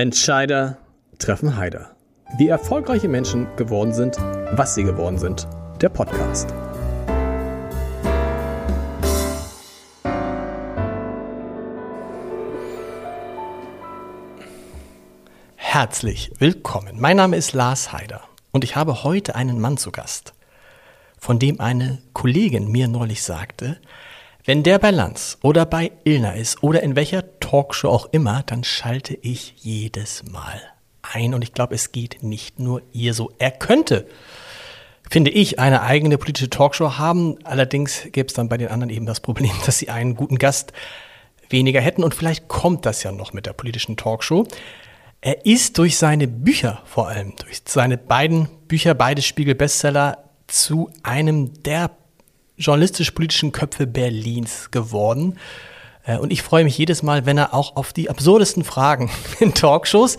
Entscheider treffen Heider. Wie erfolgreiche Menschen geworden sind, was sie geworden sind. Der Podcast. Herzlich willkommen. Mein Name ist Lars Heider und ich habe heute einen Mann zu Gast, von dem eine Kollegin mir neulich sagte, wenn der bei Lanz oder bei Illner ist oder in welcher Talkshow auch immer, dann schalte ich jedes Mal ein und ich glaube, es geht nicht nur ihr so. Er könnte, finde ich, eine eigene politische Talkshow haben. Allerdings gäbe es dann bei den anderen eben das Problem, dass sie einen guten Gast weniger hätten und vielleicht kommt das ja noch mit der politischen Talkshow. Er ist durch seine Bücher vor allem, durch seine beiden Bücher, beide Spiegel-Bestseller, zu einem der journalistisch-politischen Köpfe Berlins geworden. Äh, und ich freue mich jedes Mal, wenn er auch auf die absurdesten Fragen in Talkshows,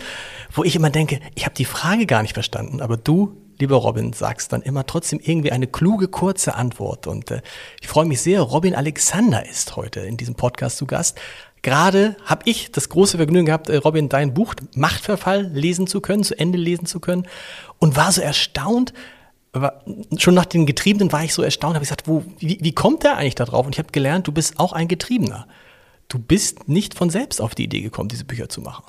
wo ich immer denke, ich habe die Frage gar nicht verstanden, aber du, lieber Robin, sagst dann immer trotzdem irgendwie eine kluge, kurze Antwort. Und äh, ich freue mich sehr, Robin Alexander ist heute in diesem Podcast zu Gast. Gerade habe ich das große Vergnügen gehabt, äh, Robin, dein Buch Machtverfall lesen zu können, zu Ende lesen zu können und war so erstaunt, schon nach den Getriebenen war ich so erstaunt, habe gesagt, wo, wie, wie kommt der eigentlich da drauf? Und ich habe gelernt, du bist auch ein Getriebener. Du bist nicht von selbst auf die Idee gekommen, diese Bücher zu machen.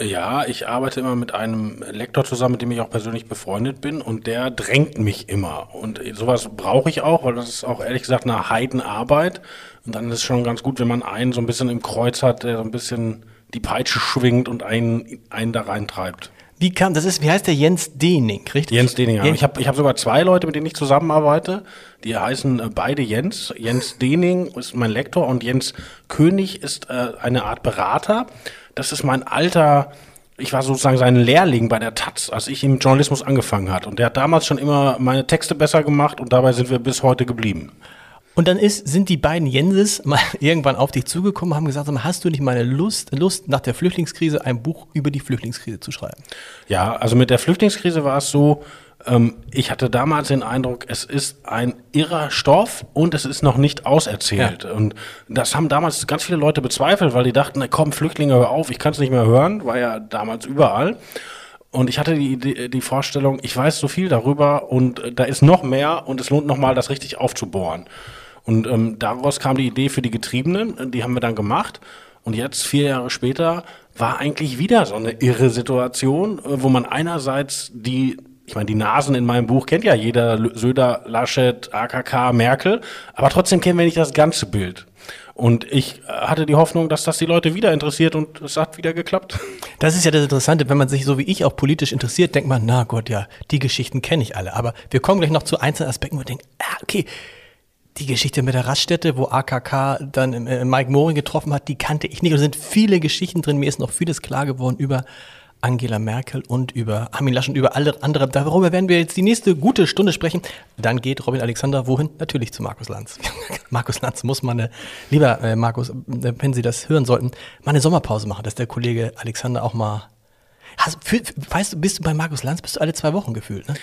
Ja, ich arbeite immer mit einem Lektor zusammen, mit dem ich auch persönlich befreundet bin und der drängt mich immer. Und sowas brauche ich auch, weil das ist auch ehrlich gesagt eine Heidenarbeit. Und dann ist es schon ganz gut, wenn man einen so ein bisschen im Kreuz hat, der so ein bisschen die Peitsche schwingt und einen, einen da reintreibt. Wie kam, das ist, wie heißt der Jens Dening, richtig? Jens Dening, ja. Ich habe ich hab sogar zwei Leute, mit denen ich zusammenarbeite. Die heißen äh, beide Jens. Jens Dening ist mein Lektor und Jens König ist äh, eine Art Berater. Das ist mein alter, ich war sozusagen sein Lehrling bei der Taz, als ich im Journalismus angefangen hat. Und der hat damals schon immer meine Texte besser gemacht und dabei sind wir bis heute geblieben. Und dann ist, sind die beiden Jenses mal irgendwann auf dich zugekommen und haben gesagt, hast du nicht mal eine Lust, Lust, nach der Flüchtlingskrise ein Buch über die Flüchtlingskrise zu schreiben? Ja, also mit der Flüchtlingskrise war es so, ähm, ich hatte damals den Eindruck, es ist ein irrer Stoff und es ist noch nicht auserzählt. Ja. Und das haben damals ganz viele Leute bezweifelt, weil die dachten, na komm, Flüchtlinge, hör auf, ich kann es nicht mehr hören, war ja damals überall. Und ich hatte die Idee, die Vorstellung, ich weiß so viel darüber und da ist noch mehr und es lohnt noch mal, das richtig aufzubohren. Und ähm, daraus kam die Idee für die Getriebenen, die haben wir dann gemacht. Und jetzt, vier Jahre später, war eigentlich wieder so eine irre Situation, äh, wo man einerseits die ich meine, die Nasen in meinem Buch kennt ja jeder, Söder, Laschet, AKK, Merkel, aber trotzdem kennen wir nicht das ganze Bild. Und ich äh, hatte die Hoffnung, dass das die Leute wieder interessiert und es hat wieder geklappt. Das ist ja das Interessante, wenn man sich so wie ich auch politisch interessiert, denkt man, na Gott, ja, die Geschichten kenne ich alle. Aber wir kommen gleich noch zu einzelnen Aspekten, wo wir denken, ah, okay, die Geschichte mit der Raststätte, wo AKK dann äh, Mike Moring getroffen hat, die kannte ich nicht. Da sind viele Geschichten drin. Mir ist noch vieles klar geworden über Angela Merkel und über Armin Laschet und über alle andere. Darüber werden wir jetzt die nächste gute Stunde sprechen. Dann geht Robin Alexander wohin? Natürlich zu Markus Lanz. Markus Lanz muss eine, lieber äh, Markus, äh, wenn Sie das hören sollten, mal eine Sommerpause machen, dass der Kollege Alexander auch mal Hast, für, weißt du, bist du bei Markus Lanz, bist du alle zwei Wochen gefühlt, ne?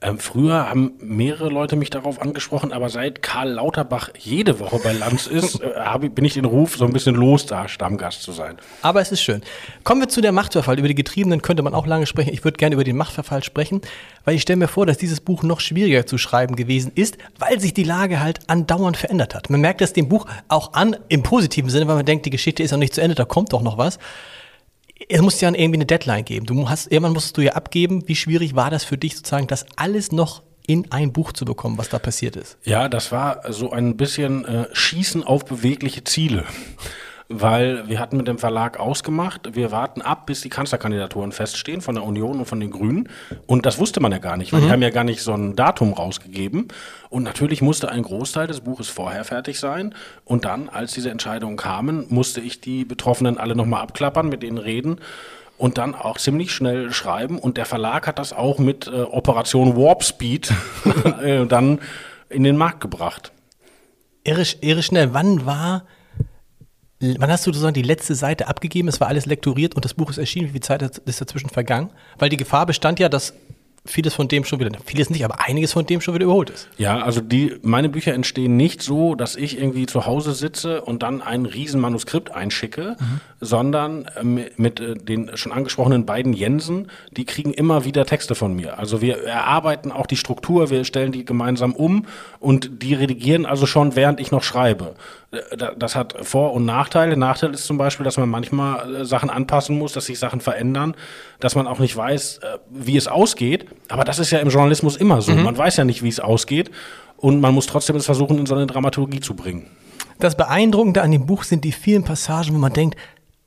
Ähm, früher haben mehrere Leute mich darauf angesprochen, aber seit Karl Lauterbach jede Woche bei Lanz ist, äh, bin ich den Ruf, so ein bisschen los, da Stammgast zu sein. Aber es ist schön. Kommen wir zu der Machtverfall. Über die Getriebenen könnte man auch lange sprechen. Ich würde gerne über den Machtverfall sprechen, weil ich stelle mir vor, dass dieses Buch noch schwieriger zu schreiben gewesen ist, weil sich die Lage halt andauernd verändert hat. Man merkt das dem Buch auch an, im positiven Sinne, weil man denkt, die Geschichte ist noch nicht zu Ende, da kommt doch noch was es muss ja irgendwie eine Deadline geben. Du hast, irgendwann musstest du ja abgeben. Wie schwierig war das für dich sozusagen, das alles noch in ein Buch zu bekommen, was da passiert ist? Ja, das war so ein bisschen äh, Schießen auf bewegliche Ziele weil wir hatten mit dem Verlag ausgemacht, wir warten ab, bis die Kanzlerkandidaturen feststehen von der Union und von den Grünen. Und das wusste man ja gar nicht, weil mhm. die haben ja gar nicht so ein Datum rausgegeben. Und natürlich musste ein Großteil des Buches vorher fertig sein. Und dann, als diese Entscheidungen kamen, musste ich die Betroffenen alle nochmal abklappern, mit denen reden und dann auch ziemlich schnell schreiben. Und der Verlag hat das auch mit äh, Operation Warp Speed äh, dann in den Markt gebracht. Irre, irre schnell. Wann war Wann hast du sozusagen die letzte Seite abgegeben? Es war alles lektoriert und das Buch ist erschienen. Wie viel Zeit ist dazwischen vergangen? Weil die Gefahr bestand ja, dass vieles von dem schon wieder, vieles nicht, aber einiges von dem schon wieder überholt ist. Ja, also die, meine Bücher entstehen nicht so, dass ich irgendwie zu Hause sitze und dann ein Riesenmanuskript einschicke, mhm. Sondern ähm, mit äh, den schon angesprochenen beiden Jensen, die kriegen immer wieder Texte von mir. Also wir erarbeiten auch die Struktur, wir stellen die gemeinsam um und die redigieren also schon, während ich noch schreibe. Äh, das hat Vor- und Nachteile. Nachteil ist zum Beispiel, dass man manchmal äh, Sachen anpassen muss, dass sich Sachen verändern, dass man auch nicht weiß, wie es ausgeht. Aber das ist ja im Journalismus immer so. Mhm. Man weiß ja nicht, wie es ausgeht und man muss trotzdem es versuchen, in so eine Dramaturgie zu bringen. Das Beeindruckende an dem Buch sind die vielen Passagen, wo man denkt,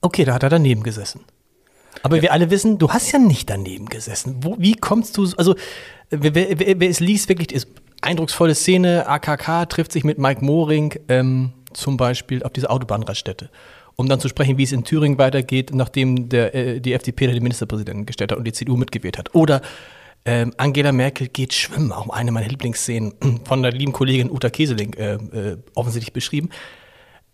okay, da hat er daneben gesessen. Aber ja. wir alle wissen, du hast ja nicht daneben gesessen. Wo, wie kommst du, also wer, wer, wer, es liest, wirklich ist eindrucksvolle Szene, AKK trifft sich mit Mike Moring ähm, zum Beispiel auf dieser Autobahnraststätte, um dann zu sprechen, wie es in Thüringen weitergeht, nachdem der, äh, die FDP den Ministerpräsidenten gestellt hat und die CDU mitgewählt hat. Oder ähm, Angela Merkel geht schwimmen, auch eine meiner Lieblingsszenen von der lieben Kollegin Uta Keseling äh, äh, offensichtlich beschrieben.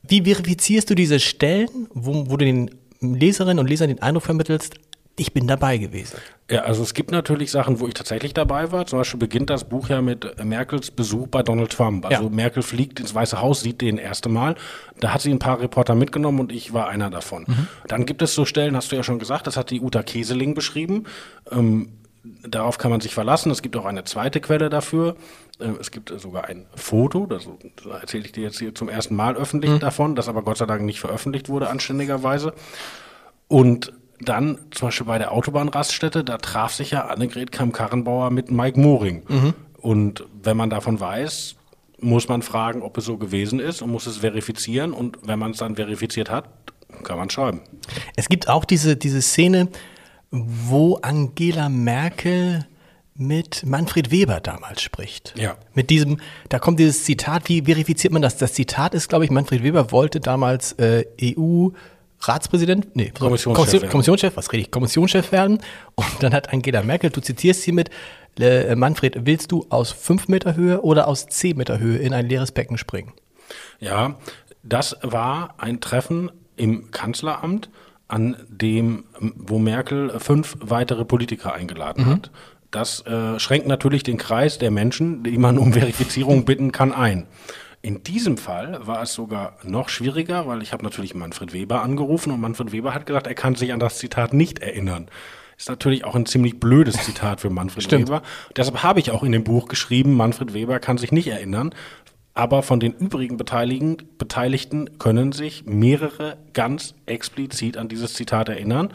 Wie verifizierst du diese Stellen, wo, wo du den Leserinnen und Lesern den Eindruck vermittelst, ich bin dabei gewesen. Ja, also es gibt natürlich Sachen, wo ich tatsächlich dabei war. Zum Beispiel beginnt das Buch ja mit Merkels Besuch bei Donald Trump. Also ja. Merkel fliegt ins Weiße Haus, sieht den erste Mal. Da hat sie ein paar Reporter mitgenommen und ich war einer davon. Mhm. Dann gibt es so Stellen, hast du ja schon gesagt, das hat die Uta Keseling beschrieben. Ähm, darauf kann man sich verlassen. Es gibt auch eine zweite Quelle dafür. Äh, es gibt sogar ein Foto, das, erzähle ich dir jetzt hier zum ersten Mal öffentlich mhm. davon, das aber Gott sei Dank nicht veröffentlicht wurde, anständigerweise. Und dann zum Beispiel bei der Autobahnraststätte, da traf sich ja Annegret Kamm-Karrenbauer mit Mike Moring. Mhm. Und wenn man davon weiß, muss man fragen, ob es so gewesen ist und muss es verifizieren. Und wenn man es dann verifiziert hat, kann man schreiben. Es gibt auch diese, diese Szene, wo Angela Merkel mit Manfred Weber damals spricht. Ja. Mit diesem, da kommt dieses Zitat, wie verifiziert man das? Das Zitat ist, glaube ich, Manfred Weber wollte damals äh, EU Ratspräsident, nee, Kommissionschef, Kommissionschef, was rede ich, Kommissionschef werden. Und dann hat Angela Merkel, du zitierst sie mit, äh, Manfred, willst du aus fünf Meter Höhe oder aus zehn Meter Höhe in ein leeres Becken springen? Ja, das war ein Treffen im Kanzleramt an dem, wo Merkel fünf weitere Politiker eingeladen mhm. hat. Das äh, schränkt natürlich den Kreis der Menschen, die man um Verifizierung bitten kann, ein. In diesem Fall war es sogar noch schwieriger, weil ich habe natürlich Manfred Weber angerufen und Manfred Weber hat gesagt, er kann sich an das Zitat nicht erinnern. Ist natürlich auch ein ziemlich blödes Zitat für Manfred Stimmt. Weber. Deshalb habe ich auch in dem Buch geschrieben, Manfred Weber kann sich nicht erinnern, aber von den übrigen Beteiligten, können sich mehrere ganz explizit an dieses Zitat erinnern.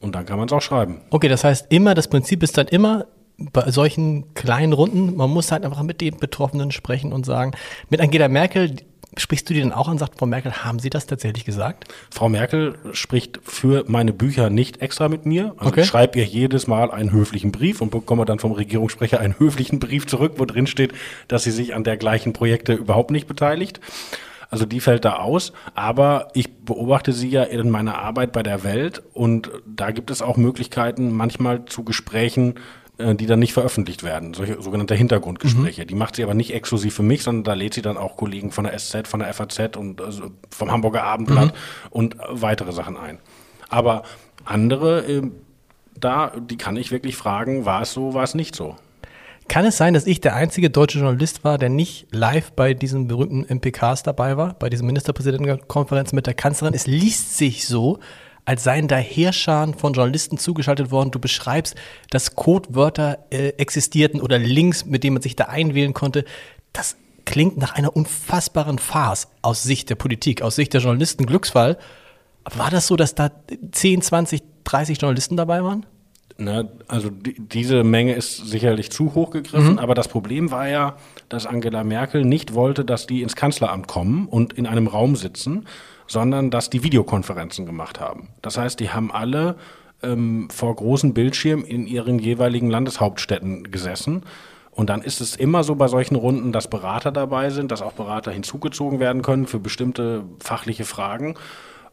Und dann kann man es auch schreiben. Okay, das heißt immer, das Prinzip ist dann immer bei solchen kleinen Runden, man muss halt einfach mit den Betroffenen sprechen und sagen, mit Angela Merkel, Sprichst du die denn auch an, sagt Frau Merkel, haben Sie das tatsächlich gesagt? Frau Merkel spricht für meine Bücher nicht extra mit mir. Also okay. ich schreibe ihr jedes Mal einen höflichen Brief und bekomme dann vom Regierungssprecher einen höflichen Brief zurück, wo drin steht, dass sie sich an der gleichen Projekte überhaupt nicht beteiligt. Also die fällt da aus. Aber ich beobachte sie ja in meiner Arbeit bei der Welt und da gibt es auch Möglichkeiten, manchmal zu Gesprächen die dann nicht veröffentlicht werden, solche sogenannte Hintergrundgespräche. Mhm. Die macht sie aber nicht exklusiv für mich, sondern da lädt sie dann auch Kollegen von der SZ, von der FAZ und also vom Hamburger Abendblatt mhm. und weitere Sachen ein. Aber andere, äh, da, die kann ich wirklich fragen, war es so, war es nicht so. Kann es sein, dass ich der einzige deutsche Journalist war, der nicht live bei diesen berühmten MPKs dabei war, bei diesen Ministerpräsidentenkonferenzen mit der Kanzlerin? Es liest sich so, als seien da Heerscharen von Journalisten zugeschaltet worden. Du beschreibst, dass Codewörter äh, existierten oder Links, mit denen man sich da einwählen konnte. Das klingt nach einer unfassbaren Farce aus Sicht der Politik, aus Sicht der Journalisten. Glücksfall. War das so, dass da 10, 20, 30 Journalisten dabei waren? Na, also die, diese Menge ist sicherlich zu hoch gegriffen, mhm. aber das Problem war ja, dass Angela Merkel nicht wollte, dass die ins Kanzleramt kommen und in einem Raum sitzen, sondern dass die Videokonferenzen gemacht haben. Das heißt, die haben alle ähm, vor großen Bildschirmen in ihren jeweiligen Landeshauptstädten gesessen. Und dann ist es immer so bei solchen Runden, dass Berater dabei sind, dass auch Berater hinzugezogen werden können für bestimmte fachliche Fragen.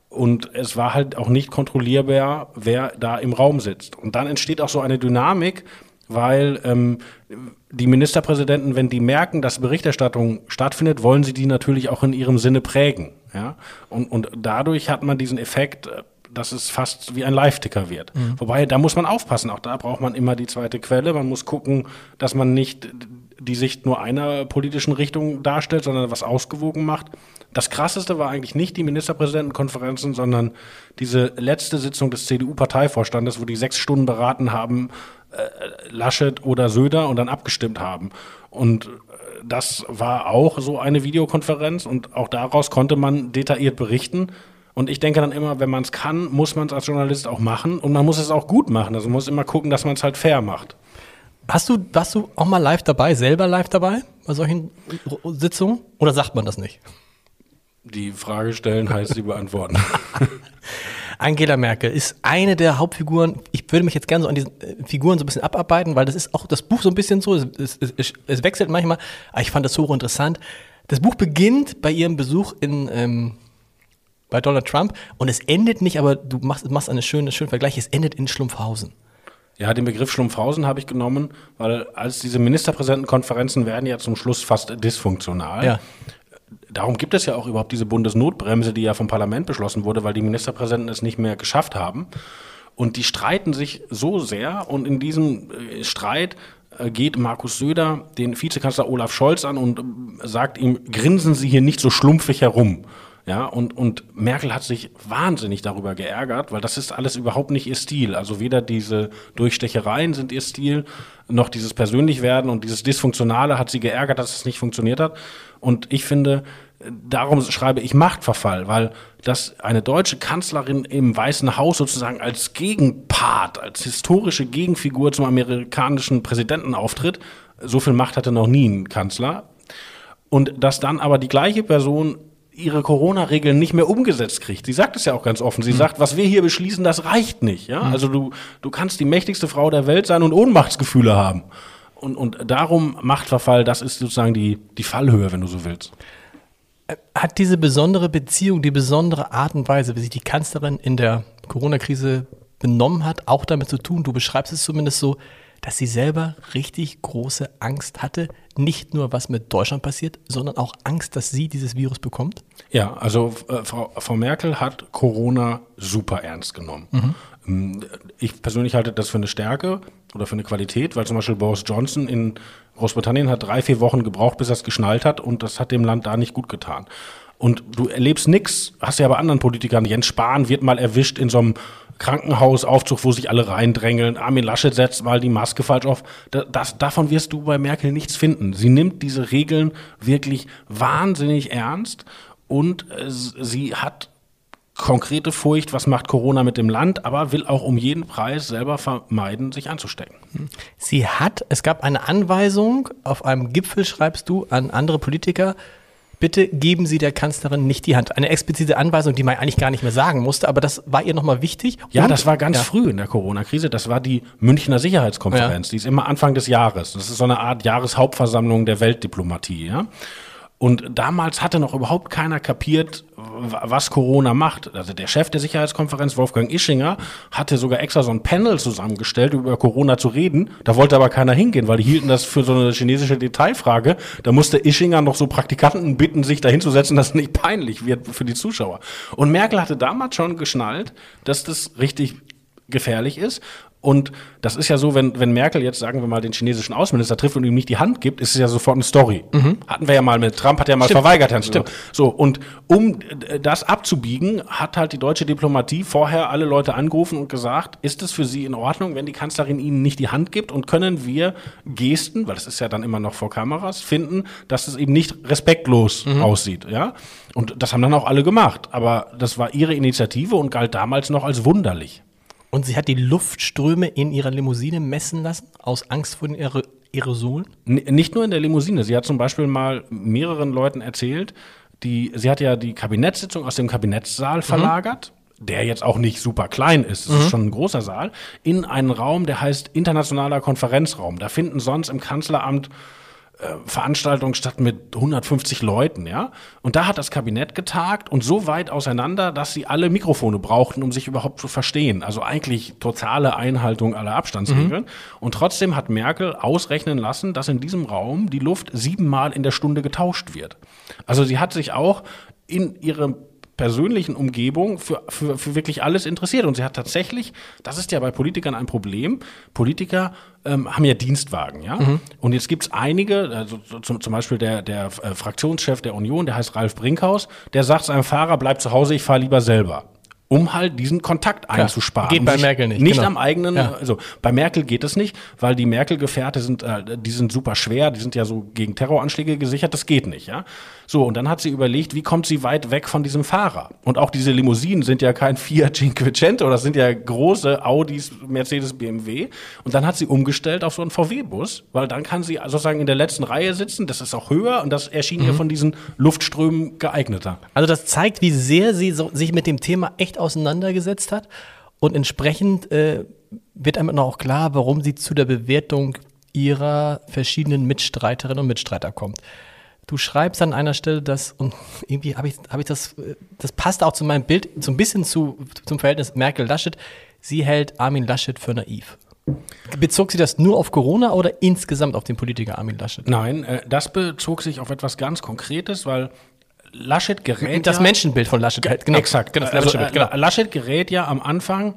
Und es war halt auch nicht kontrollierbar, wer da im Raum sitzt. Und dann entsteht auch so eine Dynamik, weil ähm, die Ministerpräsidenten, wenn die merken, dass Berichterstattung stattfindet, wollen sie die natürlich auch in ihrem Sinne prägen. Ja? Und, und dadurch hat man diesen Effekt, äh, dass es fast wie ein Live-Ticker wird. Mhm. Wobei, da muss man aufpassen. Auch da braucht man immer die zweite Quelle. Man muss gucken, dass man nicht die Sicht nur einer politischen Richtung darstellt, sondern was ausgewogen macht. das Krasseste war eigentlich nicht die Ministerpräsidentenkonferenzen, sondern diese letzte Sitzung des CDU-Parteivorstandes, wo die sechs Stunden beraten haben, Laschet oder Söder und dann abgestimmt haben. Und äh, das war auch so eine Videokonferenz und auch daraus konnte man detailliert berichten. Und ich denke dann immer, wenn man es kann, muss man es als Journalist auch machen und man muss es auch gut machen. Also man muss immer gucken, dass man es halt fair macht. Hast du, warst du auch mal live dabei, selber live dabei bei solchen Sitzungen? Oder sagt man das nicht? Die Frage stellen heißt sie beantworten. Angela Merkel ist eine der Hauptfiguren. Ich würde mich jetzt gerne so an diesen äh, Figuren so ein bisschen abarbeiten, weil das ist auch das Buch so ein bisschen so. Es, es, es, es wechselt manchmal, aber ich fand das so interessant. Das Buch beginnt bei ihrem Besuch in ähm, bei Donald Trump und es endet nicht, aber du machst, machst einen schönen, schönen Vergleich. Es endet in Schlumpfhausen. Ja, den Begriff Schlumpfhausen habe ich genommen, weil als diese Ministerpräsidentenkonferenzen werden ja zum Schluss fast dysfunktional. Ja. Darum gibt es ja auch überhaupt diese Bundesnotbremse, die ja vom Parlament beschlossen wurde, weil die Ministerpräsidenten es nicht mehr geschafft haben. Und die streiten sich so sehr und in diesem äh, Streit äh, geht Markus Söder den Vizekanzler Olaf Scholz an und äh, sagt ihm, grinsen Sie hier nicht so schlumpfig herum. Ja, und, und Merkel hat sich wahnsinnig darüber geärgert, weil das ist alles überhaupt nicht ihr Stil. Also weder diese Durchstechereien sind ihr Stil, noch dieses Persönlichwerden und dieses Dysfunktionale hat sie geärgert, dass es nicht funktioniert hat. Und ich finde, darum schreibe ich Machtverfall, weil dass eine deutsche Kanzlerin im Weißen Haus sozusagen als Gegenpart, als historische Gegenfigur zum amerikanischen Präsidenten auftritt, so viel Macht hatte noch nie ein Kanzler. Und dass dann aber die gleiche Person ihre Corona-Regeln nicht mehr umgesetzt kriegt. Sie sagt es ja auch ganz offen. Sie mhm. sagt, was wir hier beschließen, das reicht nicht. Ja? Mhm. Also du, du kannst die mächtigste Frau der Welt sein und Ohnmachtsgefühle haben. Und, und darum Machtverfall, das ist sozusagen die, die Fallhöhe, wenn du so willst. Äh, hat diese besondere Beziehung, die besondere Art und Weise, wie sich die Kanzlerin in der Corona-Krise benommen hat, auch damit zu tun, du beschreibst es zumindest so, dass sie selber richtig große Angst hatte, nicht nur was mit Deutschland passiert, sondern auch Angst, dass sie dieses Virus bekommt? Ja, also äh, Frau, Frau, Merkel hat Corona super ernst genommen. Mhm. Ähm, ich persönlich halte das für eine Stärke oder für eine Qualität, weil zum Beispiel Boris Johnson in Großbritannien hat drei, vier Wochen gebraucht, bis er es geschnallt hat und das hat dem Land da nicht gut getan. Und du erlebst nichts, hast ja bei anderen Politikern, Jens Spahn wird mal erwischt in so einem Krankenhausaufzug, wo sich alle reindrängeln. Armin Laschet setzt mal die Maske falsch auf. Das, das, davon wirst du bei Merkel nichts finden. Sie nimmt diese Regeln wirklich wahnsinnig ernst und äh, sie hat konkrete Furcht, was macht Corona mit dem Land, aber will auch um jeden Preis selber vermeiden, sich anzustecken. Sie hat, es gab eine Anweisung auf einem Gipfel, schreibst du, an andere Politiker, bitte geben Sie der Kanzlerin nicht die Hand. Eine explizite Anweisung, die man eigentlich gar nicht mehr sagen musste, aber das war ihr nochmal wichtig. Ja, Und, das war ganz ja. früh in der Corona-Krise. Das war die Münchner Sicherheitskonferenz. Ja. Die ist immer Anfang des Jahres. Das ist so eine Art Jahreshauptversammlung der Weltdiplomatie. Ja? Und damals hatte noch überhaupt keiner kapiert, was Corona macht. Also der Chef der Sicherheitskonferenz, Wolfgang Ischinger, hatte sogar extra so ein Panel zusammengestellt, über Corona zu reden. Da wollte aber keiner hingehen, weil die hielten das für so eine chinesische Detailfrage. Da musste Ischinger noch so Praktikanten bitten, sich da hinzusetzen, dass es nicht peinlich wird für die Zuschauer. Und Merkel hatte damals schon geschnallt, dass das richtig gefährlich ist. Und das ist ja so, wenn, wenn Merkel jetzt, sagen wir mal, den chinesischen Außenminister trifft und ihm nicht die Hand gibt, ist es ja sofort eine Story. Mhm. Hatten wir ja mal mit Trump, hat ja mal Stimmt. verweigert, Herrn Stimmt. So, und um das abzubiegen, hat halt die deutsche Diplomatie vorher alle Leute angerufen und gesagt, ist es für Sie in Ordnung, wenn die Kanzlerin Ihnen nicht die Hand gibt und können wir Gesten, weil das ist ja dann immer noch vor Kameras, finden, dass es eben nicht respektlos mhm. aussieht, ja? Und das haben dann auch alle gemacht. Aber das war ihre Initiative und galt damals noch als wunderlich. Und sie hat die Luftströme in ihrer Limousine messen lassen, aus Angst vor den Aerosolen? nicht nur in der Limousine. Sie hat zum Beispiel mal mehreren Leuten erzählt, die, sie hat ja die Kabinettssitzung aus dem Kabinettssaal mhm. verlagert. Der jetzt auch nicht super klein ist, es mhm. ist schon ein großer Saal, in einen Raum, der heißt Internationaler Konferenzraum. Da finden sonst im Kanzleramt Veranstaltung statt mit 150 Leuten, ja. Und da hat das Kabinett getagt und so weit auseinander, dass sie alle Mikrofone brauchten, um sich überhaupt zu verstehen. Also eigentlich totale Einhaltung aller Abstandsregeln. Mhm. Und trotzdem hat Merkel ausrechnen lassen, dass in diesem Raum die Luft siebenmal in der Stunde getauscht wird. Also sie hat sich auch in ihrem persönlichen Umgebung für, für, für wirklich alles interessiert. Und sie hat tatsächlich, das ist ja bei Politikern ein Problem, Politiker ähm, haben ja Dienstwagen, ja. Mhm. Und jetzt gibt's einige, also zum, zum Beispiel der, der äh, Fraktionschef der Union, der heißt Ralf Brinkhaus, der sagt seinem Fahrer, bleib zu Hause, ich fahre lieber selber um halt diesen Kontakt Klar, einzusparen. Geht bei Merkel nicht. Nicht genau. am eigenen, ja. also bei Merkel geht es nicht, weil die Merkel-Gefährte sind, äh, die sind super schwer, die sind ja so gegen Terroranschläge gesichert, das geht nicht, ja. So, und dann hat sie überlegt, wie kommt sie weit weg von diesem Fahrer? Und auch diese Limousinen sind ja kein Fiat Cinquecento, das sind ja große Audis, Mercedes, BMW. Und dann hat sie umgestellt auf so einen VW-Bus, weil dann kann sie sozusagen in der letzten Reihe sitzen, das ist auch höher und das erschien mhm. ihr von diesen Luftströmen geeigneter. Also das zeigt, wie sehr sie so, sich mit dem Thema echt auseinandergesetzt hat und entsprechend äh, wird einem auch klar, warum sie zu der Bewertung ihrer verschiedenen Mitstreiterinnen und Mitstreiter kommt. Du schreibst an einer Stelle, dass, und irgendwie habe ich, hab ich das, das passt auch zu meinem Bild, so ein bisschen zu, zum Verhältnis Merkel-Laschet. Sie hält Armin Laschet für naiv. Bezog sie das nur auf Corona oder insgesamt auf den Politiker Armin Laschet? Nein, äh, das bezog sich auf etwas ganz Konkretes, weil Laschet gerät. Das ja, Menschenbild von Laschet, genau. Exakt. Genau, also, äh, genau. Laschet gerät ja am Anfang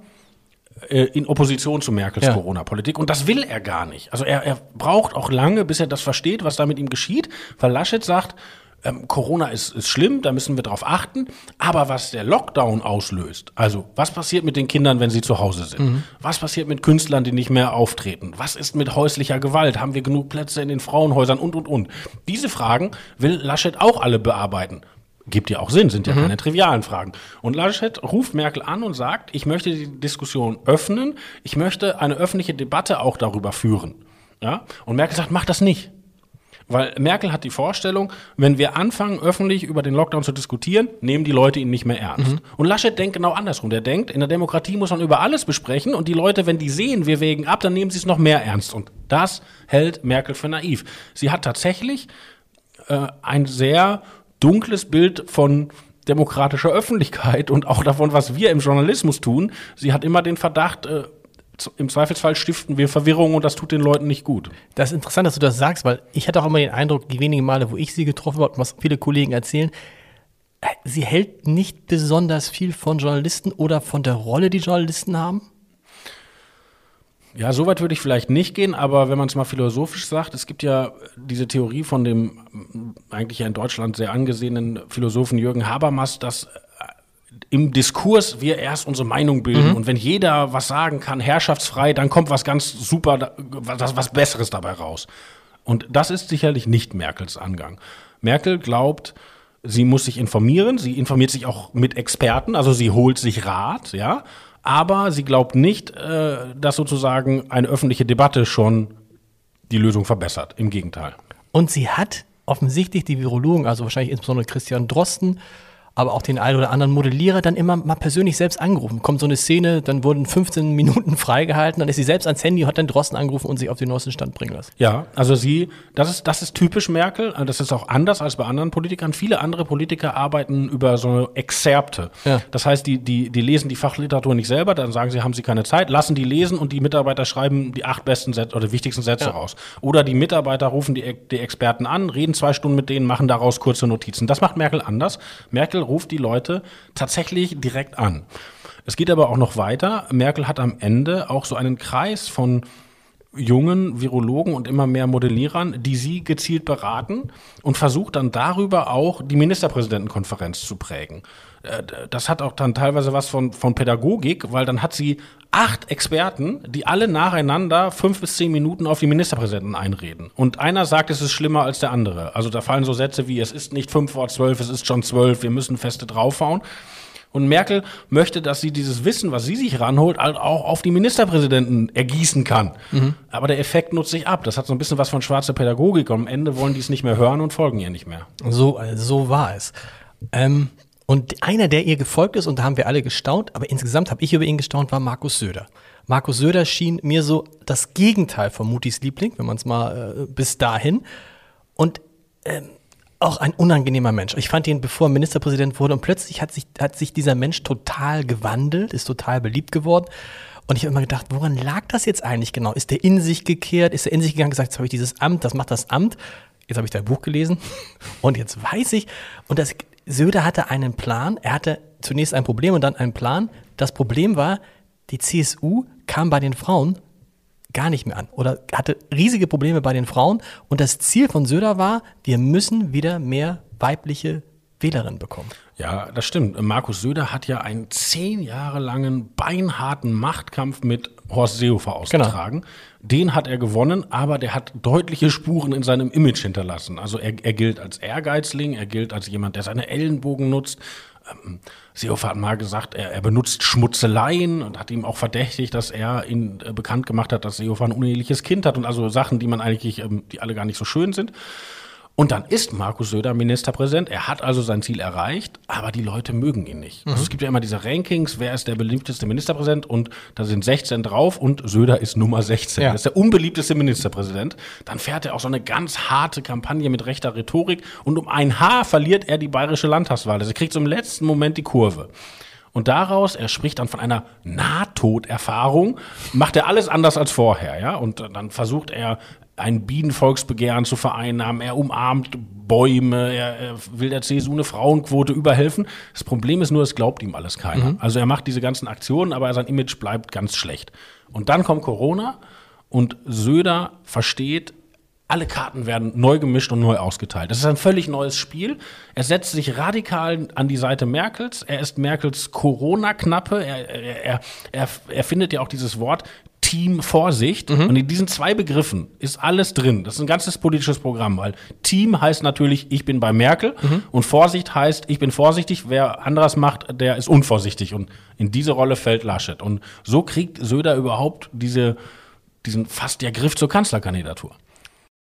äh, in Opposition zu Merkels ja. Corona-Politik. Und das will er gar nicht. Also er, er braucht auch lange, bis er das versteht, was da mit ihm geschieht, weil Laschet sagt, ähm, Corona ist, ist schlimm, da müssen wir drauf achten. Aber was der Lockdown auslöst, also was passiert mit den Kindern, wenn sie zu Hause sind? Mhm. Was passiert mit Künstlern, die nicht mehr auftreten? Was ist mit häuslicher Gewalt? Haben wir genug Plätze in den Frauenhäusern und, und, und? Diese Fragen will Laschet auch alle bearbeiten. Gibt ja auch Sinn, sind ja mhm. keine trivialen Fragen. Und Laschet ruft Merkel an und sagt, ich möchte die Diskussion öffnen, ich möchte eine öffentliche Debatte auch darüber führen. Ja? Und Merkel sagt, mach das nicht. Weil Merkel hat die Vorstellung, wenn wir anfangen, öffentlich über den Lockdown zu diskutieren, nehmen die Leute ihn nicht mehr ernst. Mhm. Und Laschet denkt genau andersrum. Der denkt, in der Demokratie muss man über alles besprechen und die Leute, wenn die sehen, wir wägen ab, dann nehmen sie es noch mehr ernst. Und das hält Merkel für naiv. Sie hat tatsächlich äh, ein sehr dunkles Bild von demokratischer Öffentlichkeit und auch davon, was wir im Journalismus tun. Sie hat immer den Verdacht, äh, im Zweifelsfall stiften wir Verwirrung und das tut den Leuten nicht gut. Das ist interessant, dass du das sagst, weil ich hatte auch immer den Eindruck, die wenigen Male, wo ich sie getroffen habe, was viele Kollegen erzählen, äh, sie hält nicht besonders viel von Journalisten oder von der Rolle, die Journalisten haben. Ja, so weit würde ich vielleicht nicht gehen, aber wenn man es mal philosophisch sagt, es gibt ja diese Theorie von dem eigentlich ja in Deutschland sehr angesehenen Philosophen Jürgen Habermas, dass äh, im Diskurs wir erst unsere Meinung bilden mhm. und wenn jeder was sagen kann, herrschaftsfrei, dann kommt was ganz super, was, was Besseres dabei raus. Und das ist sicherlich nicht Merkels Angang. Merkel glaubt, sie muss sich informieren, sie informiert sich auch mit Experten, also sie holt sich Rat, ja, aber sie glaubt nicht, äh, dass sozusagen eine öffentliche Debatte schon die Lösung verbessert. Im Gegenteil. Und sie hat offensichtlich die Virologen, also wahrscheinlich insbesondere Christian Drosten, aber auch den einen oder anderen Modellierer dann immer mal persönlich selbst angerufen. Kommt so eine Szene, dann wurden 15 Minuten freigehalten, dann ist sie selbst ans Handy, hat dann Drosten angerufen und sich auf den neuesten Stand bringen lassen. Ja, also sie, das ist, das ist typisch Merkel, das ist auch anders als bei anderen Politikern. Viele andere Politiker arbeiten über so Exzerpte. Ja. Das heißt, die, die, die lesen die Fachliteratur nicht selber, dann sagen sie, haben sie keine Zeit, lassen die lesen und die Mitarbeiter schreiben die acht besten Sätze oder wichtigsten Sätze ja. raus. Oder die Mitarbeiter rufen die, die Experten an, reden zwei Stunden mit denen, machen daraus kurze Notizen. Das macht Merkel anders. Merkel ruft die Leute tatsächlich direkt an. Es geht aber auch noch weiter. Merkel hat am Ende auch so einen Kreis von jungen Virologen und immer mehr Modellierern, die sie gezielt beraten und versucht dann darüber auch die Ministerpräsidentenkonferenz zu prägen. Äh, das hat auch dann teilweise was von, von Pädagogik, weil dann hat sie acht Experten, die alle nacheinander fünf bis zehn Minuten auf die Ministerpräsidenten einreden. Und einer sagt, es ist schlimmer als der andere. Also da fallen so Sätze wie, es ist nicht fünf vor zwölf, es ist schon zwölf, wir müssen feste draufhauen. Und Merkel möchte, dass sie dieses Wissen, was sie sich ranholt, halt auch auf die Ministerpräsidenten ergießen kann. Mhm. Aber der Effekt nutzt sich ab. Das hat so ein bisschen was von schwarzer Pädagogik. Und am Ende wollen die es nicht mehr hören und folgen ihr nicht mehr. So, so war es. Ähm, und einer, der ihr gefolgt ist, und da haben wir alle gestaunt, aber insgesamt habe ich über ihn gestaunt, war Markus Söder. Markus Söder schien mir so das Gegenteil von Mutis Liebling, wenn man es mal äh, bis dahin. Und ähm, auch ein unangenehmer Mensch. Ich fand ihn, bevor er Ministerpräsident wurde, und plötzlich hat sich, hat sich dieser Mensch total gewandelt, ist total beliebt geworden. Und ich habe immer gedacht, woran lag das jetzt eigentlich genau? Ist der in sich gekehrt? Ist er in sich gegangen gesagt, jetzt habe ich dieses Amt, das macht das Amt? Jetzt habe ich dein Buch gelesen und jetzt weiß ich, und das, Söder hatte einen Plan. Er hatte zunächst ein Problem und dann einen Plan. Das Problem war, die CSU kam bei den Frauen gar nicht mehr an oder hatte riesige Probleme bei den Frauen. Und das Ziel von Söder war, wir müssen wieder mehr weibliche Wählerinnen bekommen. Ja, das stimmt. Markus Söder hat ja einen zehn Jahre langen, beinharten Machtkampf mit Horst Seehofer ausgetragen. Genau. Den hat er gewonnen, aber der hat deutliche Spuren in seinem Image hinterlassen. Also er, er gilt als Ehrgeizling, er gilt als jemand, der seine Ellenbogen nutzt. Ähm, Seehofer hat mal gesagt, er, er, benutzt Schmutzeleien und hat ihm auch verdächtigt, dass er ihn äh, bekannt gemacht hat, dass Seehofer ein uneheliches Kind hat und also Sachen, die man eigentlich, ähm, die alle gar nicht so schön sind. Und dann ist Markus Söder Ministerpräsident. Er hat also sein Ziel erreicht, aber die Leute mögen ihn nicht. Mhm. Also es gibt ja immer diese Rankings, wer ist der beliebteste Ministerpräsident und da sind 16 drauf und Söder ist Nummer 16. Ja. Er ist der unbeliebteste Ministerpräsident. Dann fährt er auch so eine ganz harte Kampagne mit rechter Rhetorik und um ein Haar verliert er die bayerische Landtagswahl. Also er kriegt so im letzten Moment die Kurve. Und daraus, er spricht dann von einer Nahtoderfahrung, macht er alles anders als vorher, ja. Und dann versucht er ein Bienenvolksbegehren zu vereinnahmen. Er umarmt Bäume, er, er, will der CSU eine Frauenquote überhelfen. Das Problem ist nur, es glaubt ihm alles keiner. Mhm. Also er macht diese ganzen Aktionen, aber sein Image bleibt ganz schlecht. Und dann kommt Corona und Söder versteht, alle Karten werden neu gemischt und neu ausgeteilt. Das ist ein völlig neues Spiel. Er setzt sich radikal an die Seite Merkels. Er ist Merkels Corona-Knappe. Er, er, er, er findet ja auch dieses Wort Team Vorsicht. Mhm. Und in diesen zwei Begriffen ist alles drin. Das ist ein ganzes politisches Programm, weil Team heißt natürlich, ich bin bei Merkel mhm. und Vorsicht heißt, ich bin vorsichtig. Wer anderes macht, der ist unvorsichtig. Und in diese Rolle fällt Laschet. Und so kriegt Söder überhaupt diese, diesen fast der Griff zur Kanzlerkandidatur.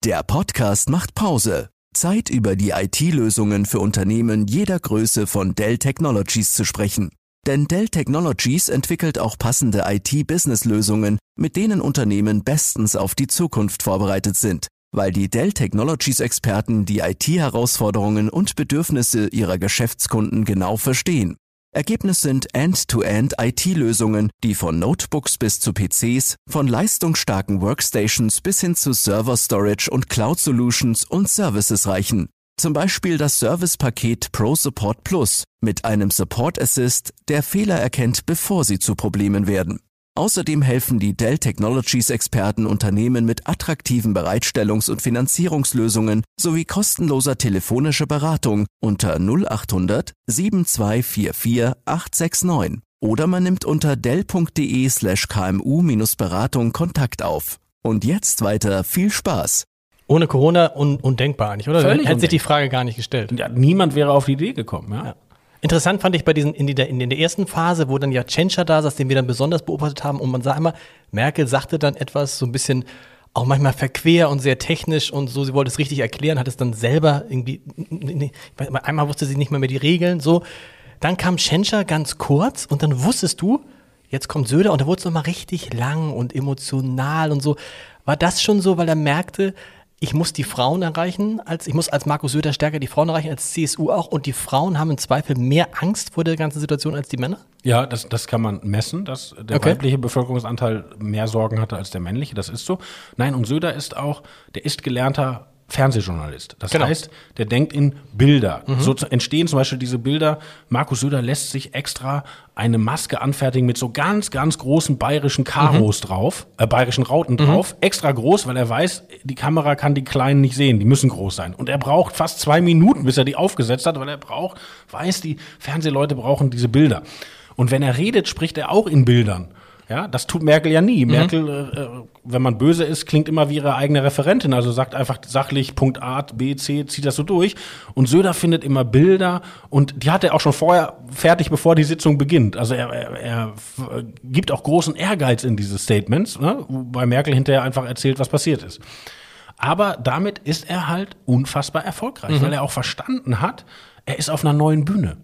Der Podcast macht Pause. Zeit über die IT-Lösungen für Unternehmen jeder Größe von Dell Technologies zu sprechen. Denn Dell Technologies entwickelt auch passende IT-Business-Lösungen, mit denen Unternehmen bestens auf die Zukunft vorbereitet sind, weil die Dell Technologies-Experten die IT-Herausforderungen und Bedürfnisse ihrer Geschäftskunden genau verstehen. Ergebnis sind End-to-End IT-Lösungen, die von Notebooks bis zu PCs, von leistungsstarken Workstations bis hin zu Server Storage und Cloud Solutions und Services reichen. Zum Beispiel das Servicepaket Pro Support Plus mit einem Support Assist, der Fehler erkennt, bevor sie zu Problemen werden. Außerdem helfen die Dell Technologies Experten Unternehmen mit attraktiven Bereitstellungs- und Finanzierungslösungen sowie kostenloser telefonischer Beratung unter 0800 7244 869 oder man nimmt unter dell.de slash kmu-beratung Kontakt auf. Und jetzt weiter viel Spaß! Ohne Corona un undenkbar eigentlich, oder? Völlig Hätte sich die Frage gar nicht gestellt. Ja, niemand wäre auf die Idee gekommen, ja. ja. Interessant fand ich bei diesen, in, der, in der ersten Phase, wo dann ja Tschentscher da saß, den wir dann besonders beobachtet haben, und man sah immer, Merkel sagte dann etwas so ein bisschen, auch manchmal verquer und sehr technisch und so, sie wollte es richtig erklären, hat es dann selber irgendwie, einmal wusste sie nicht mehr, mehr die Regeln, so. Dann kam Tschentscher ganz kurz und dann wusstest du, jetzt kommt Söder und da wurde es nochmal richtig lang und emotional und so. War das schon so, weil er merkte, ich muss die Frauen erreichen, als ich muss als Markus Söder stärker die Frauen erreichen, als CSU auch. Und die Frauen haben im Zweifel mehr Angst vor der ganzen Situation als die Männer? Ja, das, das kann man messen, dass der okay. weibliche Bevölkerungsanteil mehr Sorgen hatte als der männliche. Das ist so. Nein, und Söder ist auch, der ist gelernter Fernsehjournalist. Das genau. heißt, der denkt in Bilder. Mhm. So entstehen zum Beispiel diese Bilder. Markus Söder lässt sich extra eine Maske anfertigen mit so ganz, ganz großen bayerischen Karos mhm. drauf, äh, bayerischen Rauten mhm. drauf. Extra groß, weil er weiß, die Kamera kann die Kleinen nicht sehen. Die müssen groß sein. Und er braucht fast zwei Minuten, bis er die aufgesetzt hat, weil er braucht, weiß, die Fernsehleute brauchen diese Bilder. Und wenn er redet, spricht er auch in Bildern. Ja, das tut Merkel ja nie. Mhm. Merkel, äh, wenn man böse ist, klingt immer wie ihre eigene Referentin. Also sagt einfach sachlich Punkt A, B, C, zieht das so durch. Und Söder findet immer Bilder und die hat er auch schon vorher fertig, bevor die Sitzung beginnt. Also er, er, er gibt auch großen Ehrgeiz in diese Statements, ne? wobei Merkel hinterher einfach erzählt, was passiert ist. Aber damit ist er halt unfassbar erfolgreich, mhm. weil er auch verstanden hat, er ist auf einer neuen Bühne.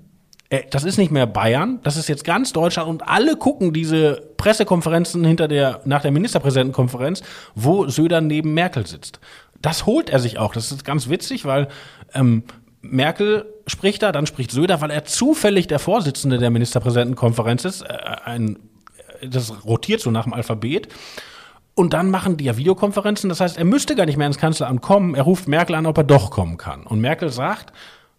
Äh, das ist nicht mehr Bayern, das ist jetzt ganz Deutschland und alle gucken diese Pressekonferenzen hinter der, nach der Ministerpräsidentenkonferenz, wo Söder neben Merkel sitzt. Das holt er sich auch. Das ist ganz witzig, weil ähm, Merkel spricht da, dann spricht Söder, weil er zufällig der Vorsitzende der Ministerpräsidentenkonferenz ist. Äh, ein, das rotiert so nach dem Alphabet. Und dann machen die ja Videokonferenzen. Das heißt, er müsste gar nicht mehr ins Kanzleramt kommen. Er ruft Merkel an, ob er doch kommen kann. Und Merkel sagt,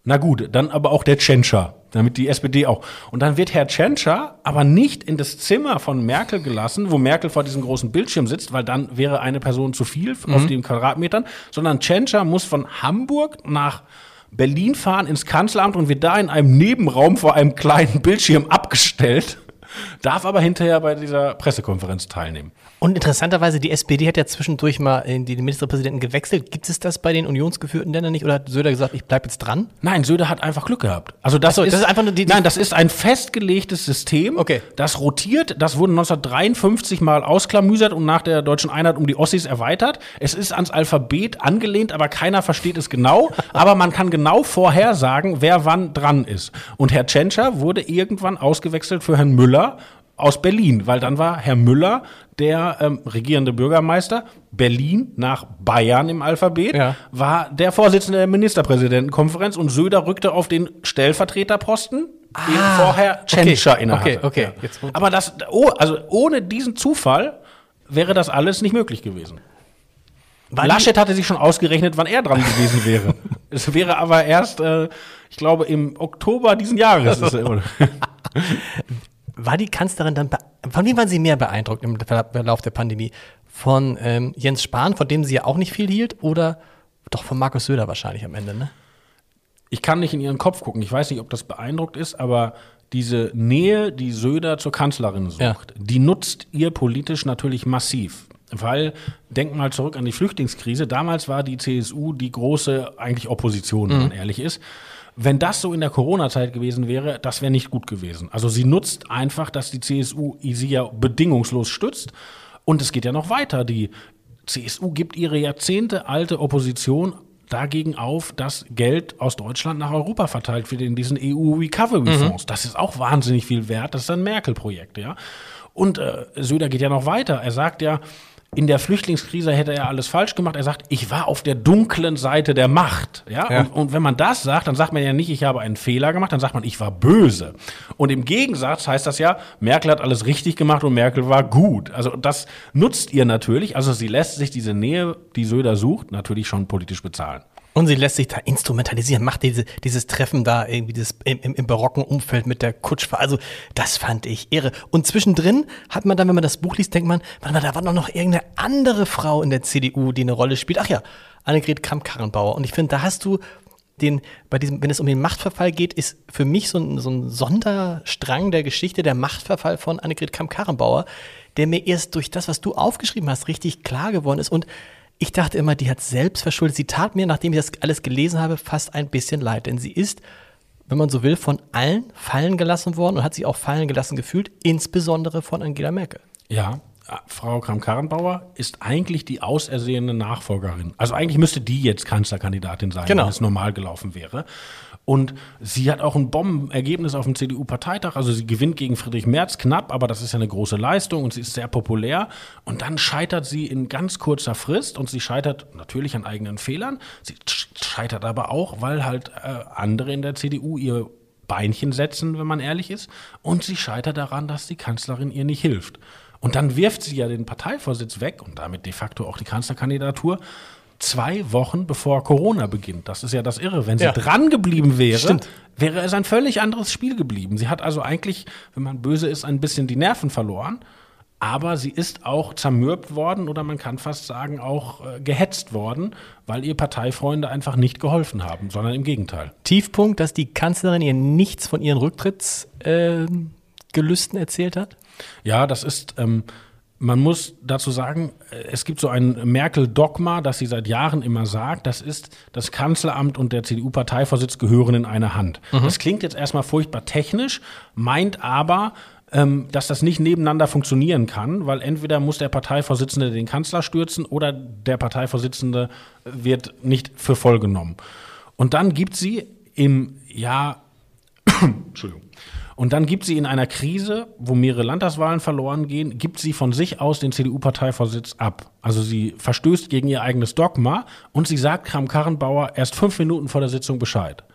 Na gut, dann aber auch der Tschentscher, damit die SPD auch. Und dann wird Herr Tschentscher aber nicht in das Zimmer von Merkel gelassen, wo Merkel vor diesem großen Bildschirm sitzt, weil dann wäre eine Person zu viel auf den Quadratmetern, sondern Tschentscher muss von Hamburg nach Berlin fahren ins Kanzleramt und wird da in einem Nebenraum vor einem kleinen Bildschirm abgestellt, darf aber hinterher bei dieser Pressekonferenz teilnehmen. Und interessanterweise, die SPD hat ja zwischendurch mal in die Ministerpräsidenten gewechselt. Gibt es das bei den unionsgeführten Ländern nicht? Oder hat Söder gesagt, ich bleibe jetzt dran? Nein, Söder hat einfach Glück gehabt. Also das, so, ist, das ist einfach nur die- die- Nein, das ist ein festgelegtes System. Okay. Das rotiert. Das wurde 1953 mal ausklamüsert und nach der deutschen Einheit um die Ossis erweitert. Es ist ans Alphabet angelehnt, aber keiner versteht es genau. aber man kann genau vorhersagen, wer wann dran ist. Und Herr Tschentscher wurde irgendwann ausgewechselt für Herrn Müller aus Berlin, weil dann war Herr Müller der ähm, regierende Bürgermeister. Berlin nach Bayern im Alphabet Ja. war der Vorsitzende der Ministerpräsidentenkonferenz und Söder rückte auf den Stellvertreterposten, den vorher Tschentscher okay, innehatte. okay, okay. Ja. Jetzt- Aber das, oh, also ohne diesen Zufall wäre das alles nicht möglich gewesen. Die- Laschet hatte sich schon ausgerechnet, wann er dran gewesen wäre. es wäre aber erst, äh, ich glaube, im Oktober diesen Jahres. War die Kanzlerin dann, von wem waren Sie mehr beeindruckt im Verla- Verlauf der Pandemie? Von ähm, Jens Spahn, von dem sie ja auch nicht viel hielt, oder doch von Markus Söder wahrscheinlich am Ende, ne? ich kann nicht in ihren Kopf gucken. Ich weiß nicht, ob das beeindruckt ist, aber diese Nähe, die Söder zur Kanzlerin sucht, Ja. die nutzt ihr politisch natürlich massiv. Weil, denk mal zurück an die Flüchtlingskrise. Damals war die CSU die große eigentlich Opposition, wenn man ehrlich ist. Wenn das so in der Corona-Zeit gewesen wäre, das wäre nicht gut gewesen. Also sie nutzt einfach, dass die CSU sie ja bedingungslos stützt. Und es geht ja noch weiter. Die CSU gibt ihre jahrzehntealte Opposition dagegen auf, dass Geld aus Deutschland nach Europa verteilt wird in diesen EU-Recovery-Fonds. Das ist auch wahnsinnig viel wert. Das ist ein Merkel-Projekt, ja. Und äh, Söder geht ja noch weiter. Er sagt ja, in der Flüchtlingskrise hätte er alles falsch gemacht. Er sagt, ich war auf der dunklen Seite der Macht. Ja? Ja. Und, und wenn man das sagt, dann sagt man ja nicht, ich habe einen Fehler gemacht, dann sagt man, ich war böse. Und im Gegensatz heißt das ja, Merkel hat alles richtig gemacht und Merkel war gut. Also das nutzt ihr natürlich. Also sie lässt sich diese Nähe, die Söder sucht, natürlich schon politisch bezahlen. Und sie lässt sich da instrumentalisieren, macht diese, dieses Treffen da irgendwie dieses, im, im, im barocken Umfeld mit der Kutschfahrt. Also, das fand ich irre. Und zwischendrin hat man dann, wenn man das Buch liest, denkt man, warte mal, da war doch noch irgendeine andere Frau in der CDU, die eine Rolle spielt. Ach ja, Annegret Kramp-Karrenbauer. Und ich finde, da hast du den, bei diesem, wenn es um den Machtverfall geht, ist für mich so ein, so ein Sonderstrang der Geschichte der Machtverfall von Annegret Kramp-Karrenbauer, der mir erst durch das, was du aufgeschrieben hast, richtig klar geworden ist. Und ich dachte immer, die hat selbst verschuldet. Sie tat mir, nachdem ich das alles gelesen habe, fast ein bisschen leid. Denn sie ist, wenn man so will, von allen fallen gelassen worden und hat sich auch fallen gelassen gefühlt, insbesondere von Angela Merkel. Ja, Frau Kramp-Karrenbauer ist eigentlich die ausersehene Nachfolgerin. Also eigentlich müsste die jetzt Kanzlerkandidatin sein, Genau. wenn es normal gelaufen wäre. Und sie hat auch ein Bombenergebnis auf dem CDU-Parteitag. Also sie gewinnt gegen Friedrich Merz knapp, aber das ist ja eine große Leistung und sie ist sehr populär. Und dann scheitert sie in ganz kurzer Frist und sie scheitert natürlich an eigenen Fehlern. Sie sch- scheitert aber auch, weil halt äh, andere in der CDU ihr Beinchen setzen, wenn man ehrlich ist. Und sie scheitert daran, dass die Kanzlerin ihr nicht hilft. Und dann wirft sie ja den Parteivorsitz weg und damit de facto auch die Kanzlerkandidatur zwei Wochen bevor Corona beginnt. Das ist ja das Irre. Wenn sie Ja. dran geblieben wäre, Stimmt. wäre es ein völlig anderes Spiel geblieben. Sie hat also eigentlich, wenn man böse ist, ein bisschen die Nerven verloren. Aber sie ist auch zermürbt worden oder man kann fast sagen auch äh, gehetzt worden, weil ihr Parteifreunde einfach nicht geholfen haben, sondern im Gegenteil. Tiefpunkt, dass die Kanzlerin ihr nichts von ihren Rücktrittsgelüsten Gelüsten erzählt hat? Ja, das ist, ähm, man muss dazu sagen, äh, es gibt so ein Merkel-Dogma, das sie seit Jahren immer sagt, das ist, das Kanzleramt und der CDU-Parteivorsitz gehören in eine Hand. Das klingt jetzt erstmal furchtbar technisch, meint aber, ähm, dass das nicht nebeneinander funktionieren kann, weil entweder muss der Parteivorsitzende den Kanzler stürzen oder der Parteivorsitzende wird nicht für voll genommen. Und dann gibt sie im Jahr Entschuldigung. Und dann gibt sie in einer Krise, wo mehrere Landtagswahlen verloren gehen, gibt sie von sich aus den CDU-Parteivorsitz ab. Also sie verstößt gegen ihr eigenes Dogma und sie sagt Kram-Karrenbauer erst fünf Minuten vor der Sitzung Bescheid.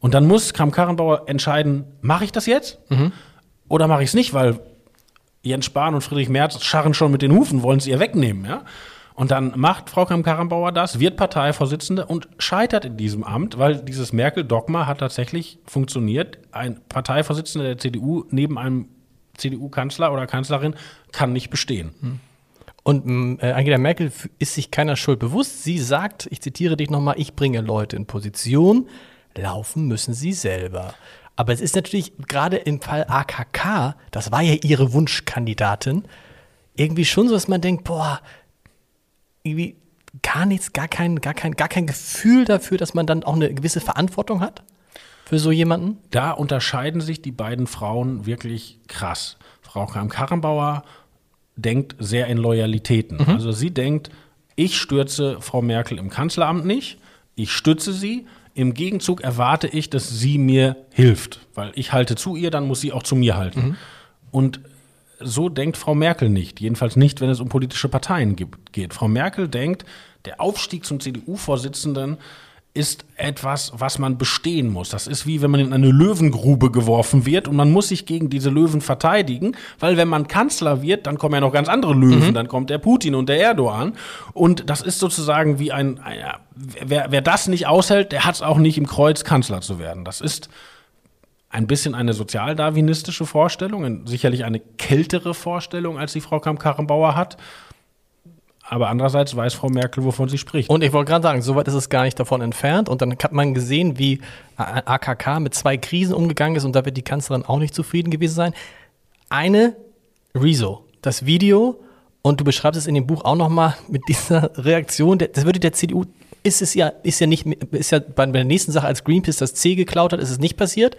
Und dann muss Kram-Karrenbauer entscheiden, mache ich das jetzt oder mache ich es nicht, weil Jens Spahn und Friedrich Merz scharren schon mit den Hufen, wollen sie ihr wegnehmen, ja? Und dann macht Frau Kamm-Karrenbauer das, wird Parteivorsitzende und scheitert in diesem Amt, weil dieses Merkel-Dogma hat tatsächlich funktioniert. Ein Parteivorsitzender der CDU neben einem CDU-Kanzler oder Kanzlerin kann nicht bestehen. Und äh, Angela Merkel ist sich keiner Schuld bewusst. Sie sagt, ich zitiere dich nochmal, ich bringe Leute in Position, laufen müssen sie selber. Aber es ist natürlich gerade im Fall AKK, das war ja ihre Wunschkandidatin, irgendwie schon so, dass man denkt, boah, irgendwie gar nichts, gar kein, gar kein, gar kein Gefühl dafür, dass man dann auch eine gewisse Verantwortung hat für so jemanden. Da unterscheiden sich die beiden Frauen wirklich krass. Frau Kamm-Karrenbauer denkt sehr in Loyalitäten. Also sie denkt, ich stürze Frau Merkel im Kanzleramt nicht, ich stütze sie. Im Gegenzug erwarte ich, dass sie mir hilft, weil ich halte zu ihr, dann muss sie auch zu mir halten. Und so denkt Frau Merkel nicht, jedenfalls nicht, wenn es um politische Parteien geht. Frau Merkel denkt, der Aufstieg zum CDU-Vorsitzenden ist etwas, was man bestehen muss. Das ist wie wenn man in eine Löwengrube geworfen wird und man muss sich gegen diese Löwen verteidigen, weil wenn man Kanzler wird, dann kommen ja noch ganz andere Löwen, dann kommt der Putin und der Erdogan und das ist sozusagen wie ein, wer, wer das nicht aushält, der hat es auch nicht im Kreuz Kanzler zu werden. Das ist ein bisschen eine sozialdarwinistische Vorstellung, sicherlich eine kältere Vorstellung, als die Frau Kamm-Karrenbauer hat. Aber andererseits weiß Frau Merkel, wovon sie spricht. Und ich wollte gerade sagen, soweit ist es gar nicht davon entfernt. Und dann hat man gesehen, wie AKK mit zwei Krisen umgegangen ist und da wird die Kanzlerin auch nicht zufrieden gewesen sein. Eine, Rezo, das Video, und du beschreibst es in dem Buch auch nochmal mit dieser Reaktion, das würde der CDU, ist es ja, ist ja nicht, ist ja bei der nächsten Sache, als Greenpeace das C geklaut hat, ist es nicht passiert.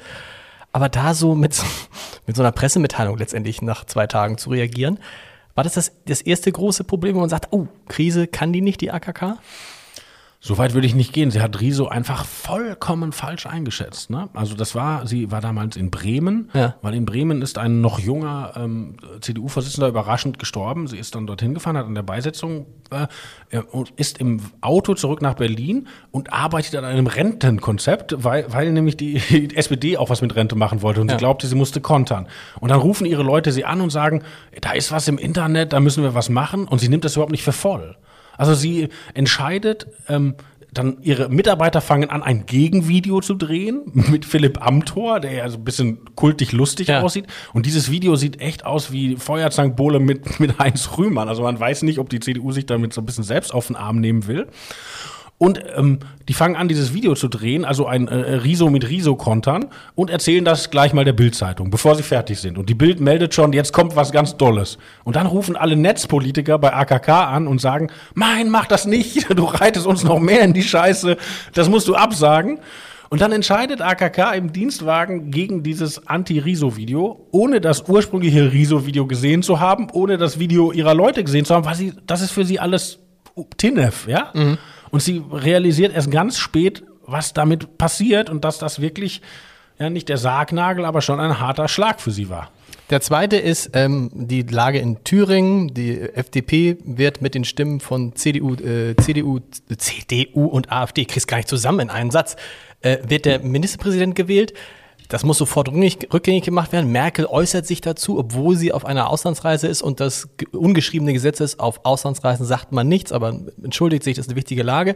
Aber da so mit, so- mit so einer Pressemitteilung letztendlich nach zwei Tagen zu reagieren, war das, das das erste große Problem, wo man sagt, oh, Krise kann die nicht, die AKK? So weit würde ich nicht gehen. Sie hat Riso einfach vollkommen falsch eingeschätzt. Ne? Also das war, sie war damals in Bremen, Ja. weil in Bremen ist ein noch junger ähm, CDU-Vorsitzender überraschend gestorben. Sie ist dann dorthin gefahren, hat an der Beisetzung äh, und ist im Auto zurück nach Berlin und arbeitet an einem Rentenkonzept, weil, weil nämlich die, die SPD auch was mit Rente machen wollte und Ja. sie glaubte, sie musste kontern. Und dann rufen ihre Leute sie an und sagen, da ist was im Internet, da müssen wir was machen und sie nimmt das überhaupt nicht für voll. Also sie entscheidet, ähm, dann ihre Mitarbeiter fangen an, ein Gegenvideo zu drehen mit Philipp Amthor, der ja so ein bisschen kultig lustig Ja. aussieht. Und dieses Video sieht echt aus wie Feuerzankbowle mit, mit Heinz Rühmann. Also man weiß nicht, ob die CDU sich damit so ein bisschen selbst auf den Arm nehmen will. Und ähm, die fangen an, dieses Video zu drehen, also ein äh, Riso mit Riso kontern und erzählen das gleich mal der Bild-Zeitung, bevor sie fertig sind. Und die Bild meldet schon, jetzt kommt was ganz Dolles. Und dann rufen alle Netzpolitiker bei AKK an und sagen, mein, mach das nicht, du reitest uns noch mehr in die Scheiße, das musst du absagen. Und dann entscheidet AKK im Dienstwagen gegen dieses Anti-Riso-Video, ohne das ursprüngliche Riso-Video gesehen zu haben, ohne das Video ihrer Leute gesehen zu haben, weil sie, das ist für sie alles Tinef, ja? Und sie realisiert erst ganz spät, was damit passiert und dass das wirklich ja nicht der Sargnagel, aber schon ein harter Schlag für sie war. Der zweite ist ähm, die Lage in Thüringen. Die FDP wird mit den Stimmen von CDU, äh, CDU, CDU und AfD, ich krieg's gar nicht zusammen in einen Satz, äh, wird der Ministerpräsident gewählt. Das muss sofort rückgängig, gemacht werden. Merkel äußert sich dazu, obwohl sie auf einer Auslandsreise ist und das ge- ungeschriebene Gesetz ist, auf Auslandsreisen sagt man nichts, aber entschuldigt sich, das ist eine wichtige Lage.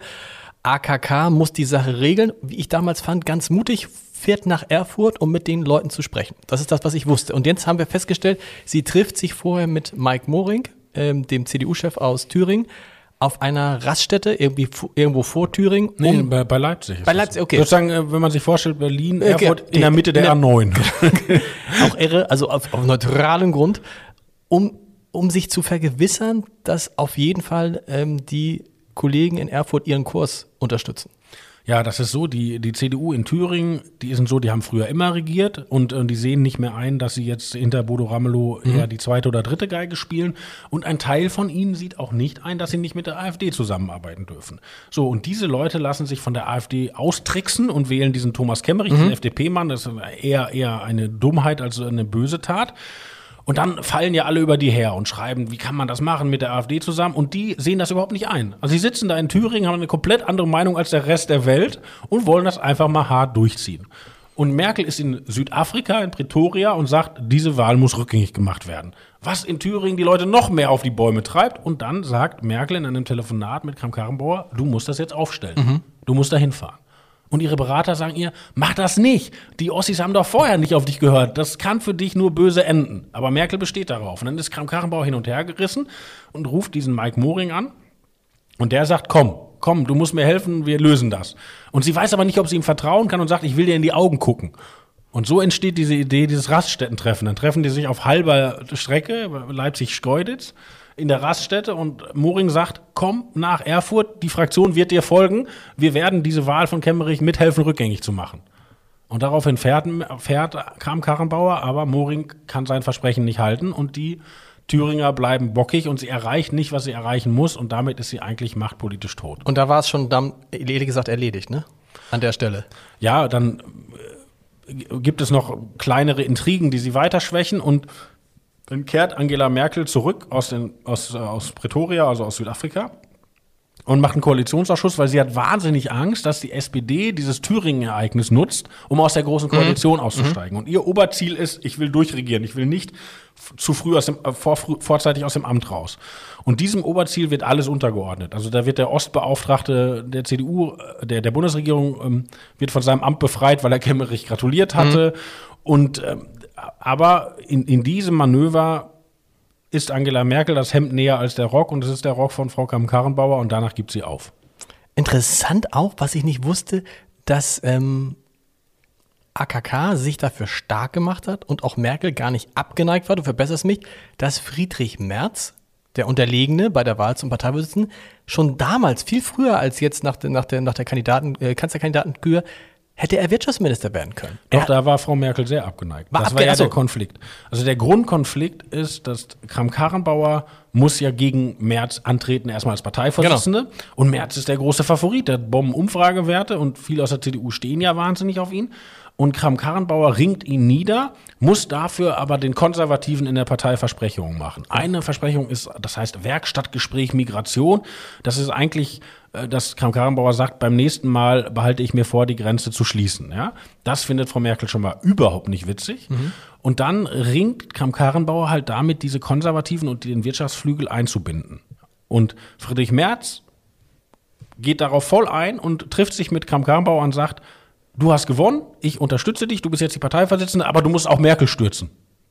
AKK muss die Sache regeln, wie ich damals fand, ganz mutig, fährt nach Erfurt, um mit den Leuten zu sprechen. Das ist das, was ich wusste. Und jetzt haben wir festgestellt, sie trifft sich vorher mit Mike Moring, ähm, dem CDU-Chef aus Thüringen, auf einer Raststätte, irgendwie irgendwo vor Thüringen. Nee, um- bei, bei Leipzig. Bei. Leipzig, okay. Sozusagen, äh, wenn man sich vorstellt, Berlin, Okay, Erfurt, in der Mitte der der- A9. auch irre, also auf, auf neutralem Grund, um, um sich zu vergewissern, dass auf jeden Fall ähm, die Kollegen in Erfurt ihren Kurs unterstützen. Ja, das ist so, die, die CDU in Thüringen, die sind so, die haben früher immer regiert und äh, die sehen nicht mehr ein, dass sie jetzt hinter Bodo Ramelow eher die zweite oder dritte Geige spielen. Und ein Teil von ihnen sieht auch nicht ein, dass sie nicht mit der AfD zusammenarbeiten dürfen. So, und diese Leute lassen sich von der AfD austricksen und wählen diesen Thomas Kemmerich, diesen FDP-Mann. Das ist eher, eher eine Dummheit als eine böse Tat. Und dann fallen ja alle über die her und schreiben, wie kann man das machen mit der AfD zusammen? Und die sehen das überhaupt nicht ein. Also sie sitzen da in Thüringen, haben eine komplett andere Meinung als der Rest der Welt und wollen das einfach mal hart durchziehen. Und Merkel ist in Südafrika, in Pretoria und sagt, diese Wahl muss rückgängig gemacht werden. Was in Thüringen die Leute noch mehr auf die Bäume treibt. Und dann sagt Merkel in einem Telefonat mit Kram-Karrenbauer, du musst das jetzt aufstellen. Du musst da hinfahren. Und ihre Berater sagen ihr, mach das nicht. Die Ossis haben doch vorher nicht auf dich gehört. Das kann für dich nur böse enden. Aber Merkel besteht darauf. Und dann ist Kram-Karrenbauer hin und her gerissen und ruft diesen Mike Moring an. Und der sagt, komm, komm, du musst mir helfen, wir lösen das. Und sie weiß aber nicht, ob sie ihm vertrauen kann und sagt, ich will dir in die Augen gucken. Und so entsteht diese Idee, dieses Raststätten-Treffen. Dann treffen die sich auf halber Strecke, Leipzig-Schkeuditz, in der Raststätte und Moring sagt, komm nach Erfurt, die Fraktion wird dir folgen, wir werden diese Wahl von Kemmerich mithelfen, rückgängig zu machen. Und daraufhin fährt, fährt Kram Karrenbauer, aber Moring kann sein Versprechen nicht halten und die Thüringer bleiben bockig und sie erreicht nicht, was sie erreichen muss und damit ist sie eigentlich machtpolitisch tot. Und da war es schon dann, ehrlich gesagt, erledigt, ne? An der Stelle. Ja, dann äh, gibt es noch kleinere Intrigen, die sie weiter schwächen und dann kehrt Angela Merkel zurück aus, den, aus, äh, aus Pretoria, also aus Südafrika, und macht einen Koalitionsausschuss, weil sie hat wahnsinnig Angst, dass die SPD dieses Thüringen-Ereignis nutzt, um aus der großen Koalition auszusteigen. Und ihr Oberziel ist, ich will durchregieren, ich will nicht zu früh aus dem, äh, vor, vorzeitig aus dem Amt raus. Und diesem Oberziel wird alles untergeordnet. Also da wird der Ostbeauftragte der CDU, äh, der, der Bundesregierung, ähm, wird von seinem Amt befreit, weil er Kemmerich gratuliert hatte. Und ähm, aber in, in diesem Manöver ist Angela Merkel das Hemd näher als der Rock und es ist der Rock von Frau Kamm-Karrenbauer und danach gibt sie auf. Interessant auch, was ich nicht wusste, dass ähm, AKK sich dafür stark gemacht hat und auch Merkel gar nicht abgeneigt war, du verbesserst mich, dass Friedrich Merz, der Unterlegene bei der Wahl zum Parteivorsitzenden, schon damals, viel früher als jetzt nach der, nach der, nach der Kandidaten, äh, Kanzlerkandidatenkür, hätte er Wirtschaftsminister werden können. Doch, Er- da war Frau Merkel sehr abgeneigt. War das abge- war ja achso. der Konflikt. Also der Grundkonflikt ist, dass Kram-Karrenbauer muss ja gegen Merz antreten, erstmal als Parteivorsitzende. Genau. Und Merz ist der große Favorit. Der hat Bombenumfragewerte und viele aus der CDU stehen ja wahnsinnig auf ihn. Und Kram-Karrenbauer ringt ihn nieder, muss dafür aber den Konservativen in der Partei Versprechungen machen. Eine Versprechung ist, das heißt Werkstattgespräch Migration. Das ist eigentlich, äh, dass Kram-Karrenbauer sagt, beim nächsten Mal behalte ich mir vor, die Grenze zu schließen. Ja? Das findet Frau Merkel schon mal überhaupt nicht witzig. Und dann ringt Kram-Karrenbauer halt damit, diese Konservativen und den Wirtschaftsflügel einzubinden. Und Friedrich Merz geht darauf voll ein und trifft sich mit Kram-Karrenbauer und sagt, du hast gewonnen, ich unterstütze dich, du bist jetzt die Parteivorsitzende, aber du musst auch Merkel stürzen.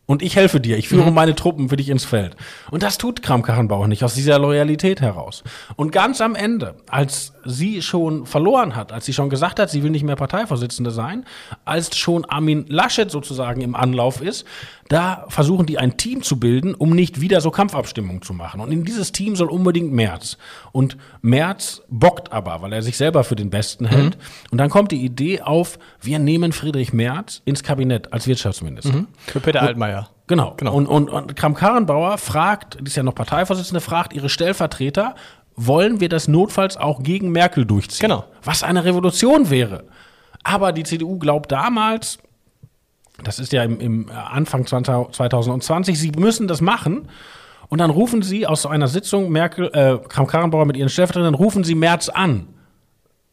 Und ich helfe dir, ich führe meine Truppen für dich ins Feld. Und das tut Kram-Karrenbauer nicht aus dieser Loyalität heraus. Und ganz am Ende, als sie schon verloren hat, als sie schon gesagt hat, sie will nicht mehr Parteivorsitzende sein, als schon Armin Laschet sozusagen im Anlauf ist, da versuchen die ein Team zu bilden, um nicht wieder so Kampfabstimmungen zu machen. Und in dieses Team soll unbedingt Merz. Und Merz bockt aber, weil er sich selber für den Besten hält. Und dann kommt die Idee auf, wir nehmen Friedrich Merz ins Kabinett als Wirtschaftsminister. Für Peter Altmaier. Genau. Genau. Und, und, und Kram-Karrenbauer fragt, die ist ja noch Parteivorsitzende, fragt ihre Stellvertreter, wollen wir das notfalls auch gegen Merkel durchziehen? Genau. Was eine Revolution wäre. Aber die CDU glaubt damals, das ist ja im, im Anfang 20 2020, sie müssen das machen. Und dann rufen sie aus so einer Sitzung, Merkel, äh, Kram-Karrenbauer mit ihren Stellvertretern, rufen sie Merz an.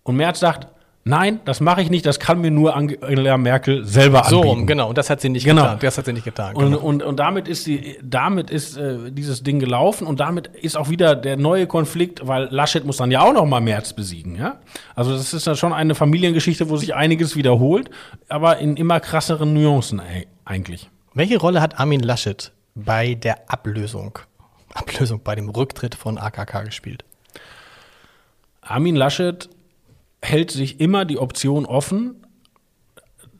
Und Merz sagt, nein, das mache ich nicht, das kann mir nur Angela Merkel selber So, anbieten. rum, genau. Und das hat sie nicht Genau. getan. Das hat sie nicht getan. Und, genau. und, und damit ist, die, damit ist äh, dieses Ding gelaufen und damit ist auch wieder der neue Konflikt, weil Laschet muss dann ja auch noch mal Merz besiegen. Ja? Also das ist ja schon eine Familiengeschichte, wo sich einiges wiederholt, aber in immer krasseren Nuancen eigentlich. Welche Rolle hat Armin Laschet bei der Ablösung, Ablösung, bei dem Rücktritt von AKK gespielt? Armin Laschet hält sich immer die Option offen,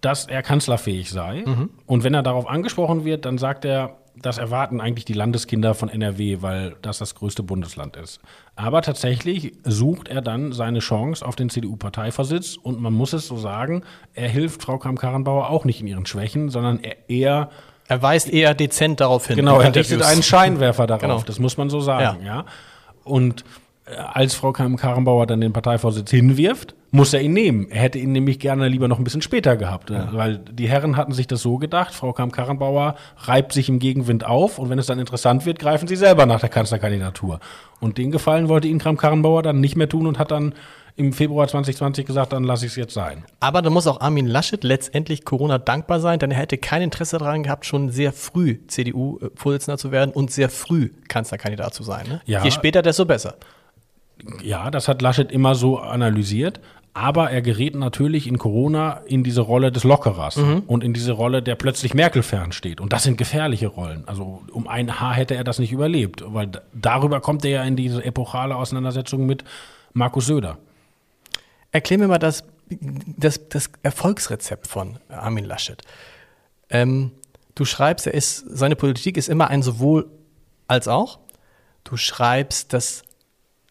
dass er kanzlerfähig sei. Und wenn er darauf angesprochen wird, dann sagt er, das erwarten eigentlich die Landeskinder von NRW, weil das das größte Bundesland ist. Aber tatsächlich sucht er dann seine Chance auf den CDU-Parteivorsitz und man muss es so sagen, er hilft Frau Kramp-Karrenbauer auch nicht in ihren Schwächen, sondern er eher Er weist eher dezent darauf hin. Genau, er richtet einen Scheinwerfer darauf, Genau. das muss man so sagen, Ja. ja. Und als Frau Karrenbauer dann den Parteivorsitz hinwirft, muss er ihn nehmen. Er hätte ihn nämlich gerne lieber noch ein bisschen später gehabt, äh, weil die Herren hatten sich das so gedacht, Frau Karrenbauer reibt sich im Gegenwind auf und wenn es dann interessant wird, greifen sie selber nach der Kanzlerkandidatur. Und den Gefallen wollte ihnen Kram-Karrenbauer dann nicht mehr tun und hat dann im Februar 2020 gesagt, dann lasse ich es jetzt sein. Aber da muss auch Armin Laschet letztendlich Corona dankbar sein, denn er hätte kein Interesse daran gehabt, schon sehr früh CDU-Vorsitzender zu werden und sehr früh Kanzlerkandidat zu sein. Ne? Ja. Je später, desto besser. Ja, das hat Laschet immer so analysiert. Aber er gerät natürlich in Corona in diese Rolle des Lockerers und in diese Rolle, der plötzlich Merkel fernsteht. Und das sind gefährliche Rollen. Also um ein Haar hätte er das nicht überlebt, weil darüber kommt er ja in diese epochale Auseinandersetzung mit Markus Söder. Erklär mir mal das, das, das Erfolgsrezept von Armin Laschet. Ähm, du schreibst, er ist, seine Politik ist immer ein sowohl als auch. Du schreibst, dass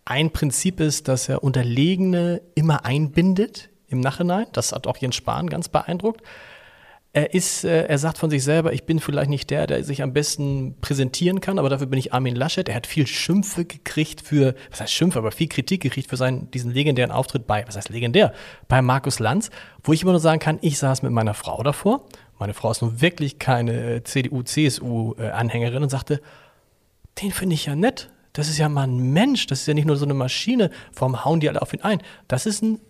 ein Prinzip ist, dass er Unterlegene immer einbindet im Nachhinein. Das hat auch Jens Spahn ganz beeindruckt. Er ist, äh, er sagt von sich selber, ich bin vielleicht nicht der, der sich am besten präsentieren kann, aber dafür bin ich Armin Laschet. Er hat viel Schimpfe gekriegt für, was heißt Schimpfe, aber viel Kritik gekriegt für seinen, diesen legendären Auftritt bei, was heißt legendär, bei Markus Lanz, wo ich immer nur sagen kann, ich saß mit meiner Frau davor. Meine Frau ist nun wirklich keine CDU, CSU-Anhängerin und sagte, den finde ich ja nett. Das ist ja mal ein Mensch, das ist ja nicht nur so eine Maschine. Warum hauen die alle auf ihn ein? Das ist ein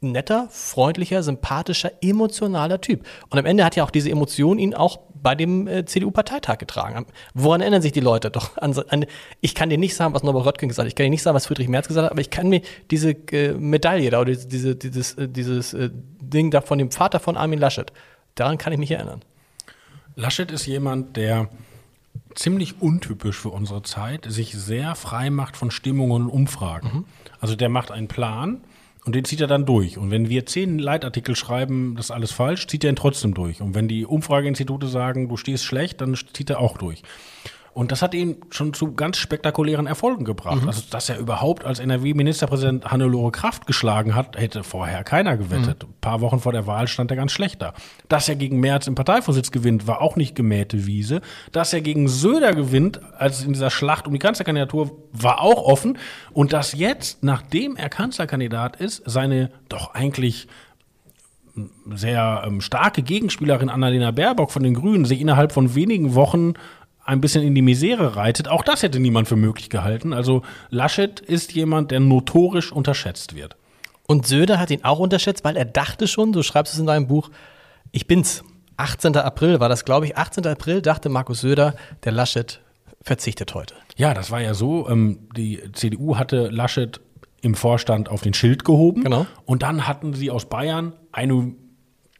netter, freundlicher, sympathischer, emotionaler Typ. Und am Ende hat ja auch diese Emotion ihn auch bei dem äh, CDU-Parteitag getragen. Woran erinnern sich die Leute? Doch an, an, ich kann dir nicht sagen, was Norbert Röttgen gesagt hat. Ich kann dir nicht sagen, was Friedrich Merz gesagt hat, aber ich kann mir diese äh, Medaille da oder diese, dieses, äh, dieses äh, Ding da von dem Vater von Armin Laschet, daran kann ich mich erinnern. Laschet ist jemand, der ziemlich untypisch für unsere Zeit sich sehr frei macht von Stimmungen und Umfragen. Also der macht einen Plan und den zieht er dann durch. Und wenn wir zehn Leitartikel schreiben, das ist alles falsch, zieht er ihn trotzdem durch. Und wenn die Umfrageinstitute sagen, du stehst schlecht, dann zieht er auch durch. Und das hat ihn schon zu ganz spektakulären Erfolgen gebracht. Also, dass er überhaupt als NRW-Ministerpräsident Hannelore Kraft geschlagen hat, hätte vorher keiner gewettet. Ein paar Wochen vor der Wahl stand er ganz schlecht da. Dass er gegen Merz im Parteivorsitz gewinnt, war auch nicht gemähte Wiese. Dass er gegen Söder gewinnt, als in dieser Schlacht um die Kanzlerkandidatur, war auch offen. Und dass jetzt, nachdem er Kanzlerkandidat ist, seine doch eigentlich sehr ähm, starke Gegenspielerin Annalena Baerbock von den Grünen sich innerhalb von wenigen Wochen ein bisschen in die Misere reitet. Auch das hätte niemand für möglich gehalten. Also Laschet ist jemand, der notorisch unterschätzt wird. Und Söder hat ihn auch unterschätzt, weil er dachte schon, du schreibst es in deinem Buch, ich bin's. 18. April war das, glaube ich. 18. April dachte Markus Söder, der Laschet verzichtet heute. Ja, das war ja so. Ähm, die CDU hatte Laschet im Vorstand auf den Schild gehoben. Genau. Und dann hatten sie aus Bayern eine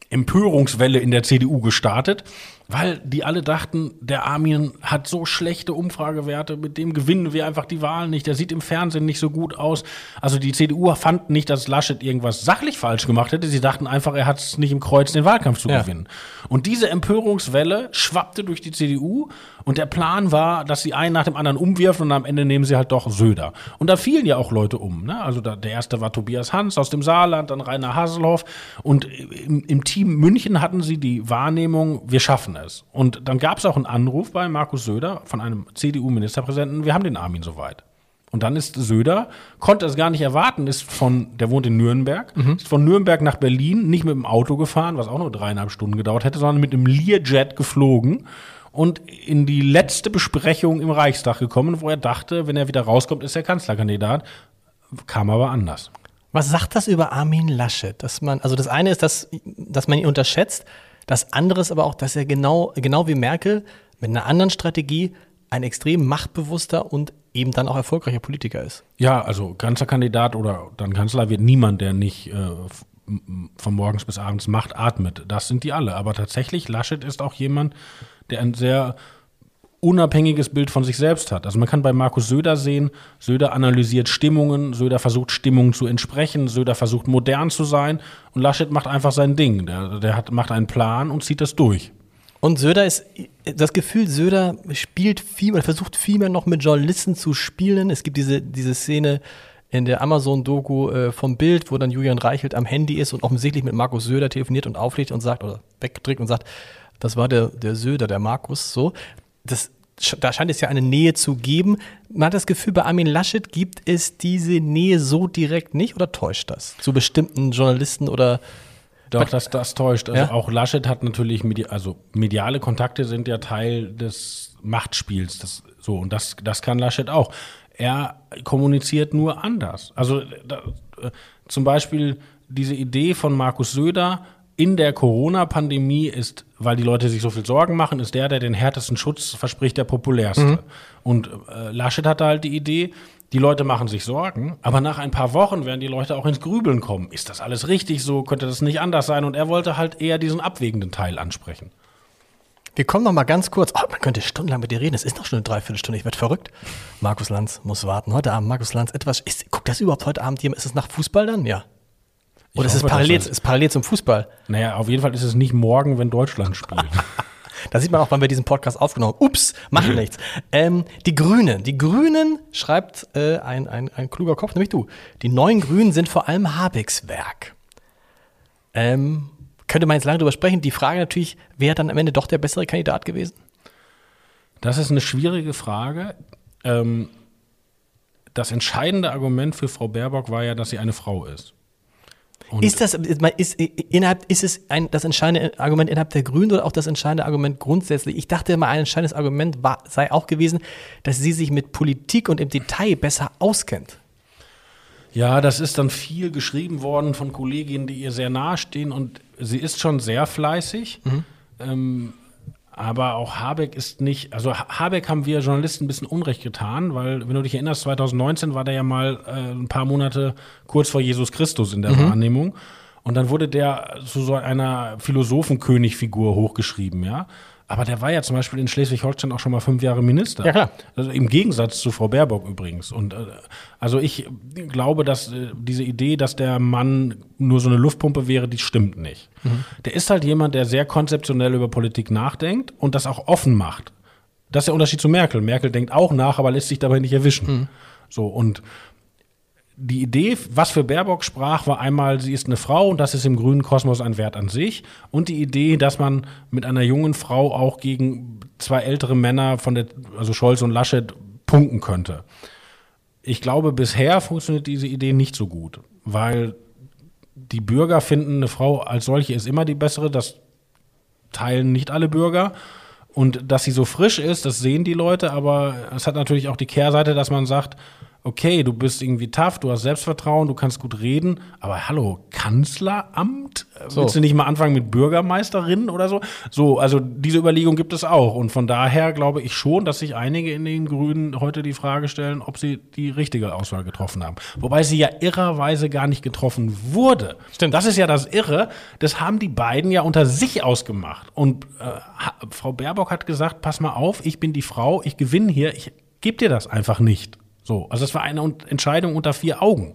Empörungswelle in der CDU gestartet, weil die alle dachten, der Armin hat so schlechte Umfragewerte, mit dem gewinnen wir einfach die Wahl nicht. Der sieht im Fernsehen nicht so gut aus. Also die CDU fand nicht, dass Laschet irgendwas sachlich falsch gemacht hätte. Sie dachten einfach, er hat es nicht im Kreuz, den Wahlkampf zu Ja. gewinnen. Und diese Empörungswelle schwappte durch die CDU und der Plan war, dass sie einen nach dem anderen umwirfen und am Ende nehmen sie halt doch Söder. Und da fielen ja auch Leute um. Ne? Also da, der erste war Tobias Hans aus dem Saarland, dann Rainer Haselhoff und im, im Team München hatten sie die Wahrnehmung, wir schaffen es. Und dann gab es auch einen Anruf bei Markus Söder von einem CDU-Ministerpräsidenten, wir haben den Armin soweit. Und dann ist Söder, konnte es gar nicht erwarten, ist von, der wohnt in Nürnberg, ist von Nürnberg nach Berlin nicht mit dem Auto gefahren, was auch nur dreieinhalb Stunden gedauert hätte, sondern mit einem Learjet geflogen und in die letzte Besprechung im Reichstag gekommen, wo er dachte, wenn er wieder rauskommt, ist er Kanzlerkandidat. Kam aber anders. Was sagt das über Armin Laschet? Dass man, also das eine ist, dass, dass man ihn unterschätzt. Das andere ist aber auch, dass er genau, genau wie Merkel mit einer anderen Strategie ein extrem machtbewusster und eben dann auch erfolgreicher Politiker ist. Ja, also Kanzlerkandidat oder dann Kanzler wird niemand, der nicht äh, von morgens bis abends Macht atmet. Das sind die alle. Aber tatsächlich, Laschet ist auch jemand, der ein sehr unabhängiges Bild von sich selbst hat. Also man kann bei Markus Söder sehen, Söder analysiert Stimmungen, Söder versucht Stimmungen zu entsprechen, Söder versucht modern zu sein und Laschet macht einfach sein Ding. Der, der hat, macht einen Plan und zieht das durch. Und Söder ist, das Gefühl, Söder spielt viel, oder versucht viel mehr noch mit Journalisten zu spielen. Es gibt diese, diese Szene in der Amazon-Doku äh, vom Bild, wo dann Julian Reichelt am Handy ist und offensichtlich mit Markus Söder telefoniert und auflegt und sagt, oder weggedrückt und sagt, das war der, der Söder, der Markus, so. Das, da scheint es ja eine Nähe zu geben. Man hat das Gefühl, bei Armin Laschet gibt es diese Nähe so direkt nicht oder täuscht das? Zu bestimmten Journalisten oder Doch, das, das täuscht. Also Ja? auch Laschet hat natürlich, medi also mediale Kontakte sind ja Teil des Machtspiels. Das, so, und das, das kann Laschet auch. Er kommuniziert nur anders. Also da, äh, zum Beispiel diese Idee von Markus Söder, in der Corona-Pandemie ist, weil die Leute sich so viel Sorgen machen, ist der, der den härtesten Schutz verspricht, der populärste. Mhm. Und äh, Laschet hatte halt die Idee, die Leute machen sich Sorgen, aber nach ein paar Wochen werden die Leute auch ins Grübeln kommen. Ist das alles richtig so? Könnte das nicht anders sein? Und er wollte halt eher diesen abwägenden Teil ansprechen. Wir kommen noch mal ganz kurz. Oh, man könnte stundenlang mit dir reden. Es ist noch schon eine Dreiviertelstunde. Ich werde verrückt. Markus Lanz muss warten. Heute Abend, Markus Lanz, etwas. Ist, guckt das überhaupt heute Abend jemand? Ist es nach Fußball dann? Ja. Oder ist es parallel, ist parallel zum Fußball? Naja, auf jeden Fall ist es nicht morgen, wenn Deutschland spielt. da sieht man auch, wann wir diesen Podcast aufgenommen haben. Ups, macht nichts. Ähm, die Grünen. Die Grünen schreibt äh, ein, ein, ein kluger Kopf, nämlich du. Die neuen Grünen sind vor allem Habecks Werk. Ähm, könnte man jetzt lange drüber sprechen. Die Frage natürlich, wäre dann am Ende doch der bessere Kandidat gewesen? Das ist eine schwierige Frage. Ähm, das entscheidende Argument für Frau Baerbock war ja, dass sie eine Frau ist. Und ist das ist, innerhalb, ist es ein, das entscheidende Argument innerhalb der Grünen oder auch das entscheidende Argument grundsätzlich? Ich dachte immer, ein entscheidendes Argument war, sei auch gewesen, dass sie sich mit Politik und im Detail besser auskennt. Ja, das ist dann viel geschrieben worden von Kolleginnen, die ihr sehr nahestehen und sie ist schon sehr fleißig. Mhm. Ähm, aber auch Habeck ist nicht, also Habeck haben wir Journalisten ein bisschen Unrecht getan, weil, wenn du dich erinnerst, 2019 war der ja mal äh, ein paar Monate kurz vor Jesus Christus in der mhm. Wahrnehmung. Und dann wurde der zu so einer Philosophenkönig-Figur hochgeschrieben, ja. Aber der war ja zum Beispiel in Schleswig-Holstein auch schon mal fünf Jahre Minister. Ja, klar. Also im Gegensatz zu Frau Baerbock übrigens. Und äh, also ich glaube, dass äh, diese Idee, dass der Mann nur so eine Luftpumpe wäre, die stimmt nicht. Mhm. Der ist halt jemand, der sehr konzeptionell über Politik nachdenkt und das auch offen macht. Das ist der Unterschied zu Merkel. Merkel denkt auch nach, aber lässt sich dabei nicht erwischen. Mhm. So, und die Idee, was für Baerbock sprach, war einmal, sie ist eine Frau und das ist im grünen Kosmos ein Wert an sich. Und die Idee, dass man mit einer jungen Frau auch gegen zwei ältere Männer von der, also Scholz und Laschet, punkten könnte. Ich glaube, bisher funktioniert diese Idee nicht so gut, weil die Bürger finden, eine Frau als solche ist immer die bessere. Das teilen nicht alle Bürger. Und dass sie so frisch ist, das sehen die Leute, aber es hat natürlich auch die Kehrseite, dass man sagt, okay, du bist irgendwie tough, du hast Selbstvertrauen, du kannst gut reden, aber hallo, Kanzleramt? So. Willst du nicht mal anfangen mit Bürgermeisterin oder so? So, also diese Überlegung gibt es auch. Und von daher glaube ich schon, dass sich einige in den Grünen heute die Frage stellen, ob sie die richtige Auswahl getroffen haben. Wobei sie ja irrerweise gar nicht getroffen wurde. Stimmt. Das ist ja das Irre. Das haben die beiden ja unter sich ausgemacht. Und äh, Frau Baerbock hat gesagt, pass mal auf, ich bin die Frau, ich gewinne hier, ich gebe dir das einfach nicht. So, also es war eine Entscheidung unter vier Augen.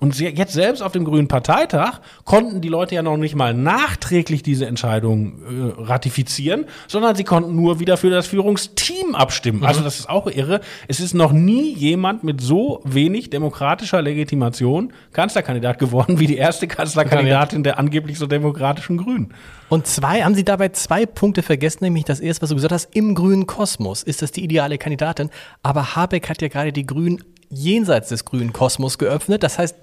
Und jetzt selbst auf dem Grünen Parteitag konnten die Leute ja noch nicht mal nachträglich diese Entscheidung äh, ratifizieren, sondern sie konnten nur wieder für das Führungsteam abstimmen. Also mhm. Also das ist auch irre. Es ist noch nie jemand mit so wenig demokratischer Legitimation Kanzlerkandidat geworden wie die erste Kanzlerkandidatin der angeblich so demokratischen Grünen. Und zwei, haben Sie dabei zwei Punkte vergessen, nämlich das erste, was du gesagt hast, im grünen Kosmos ist das die ideale Kandidatin. Aber Habeck hat ja gerade die Grünen jenseits des grünen Kosmos geöffnet. Das heißt,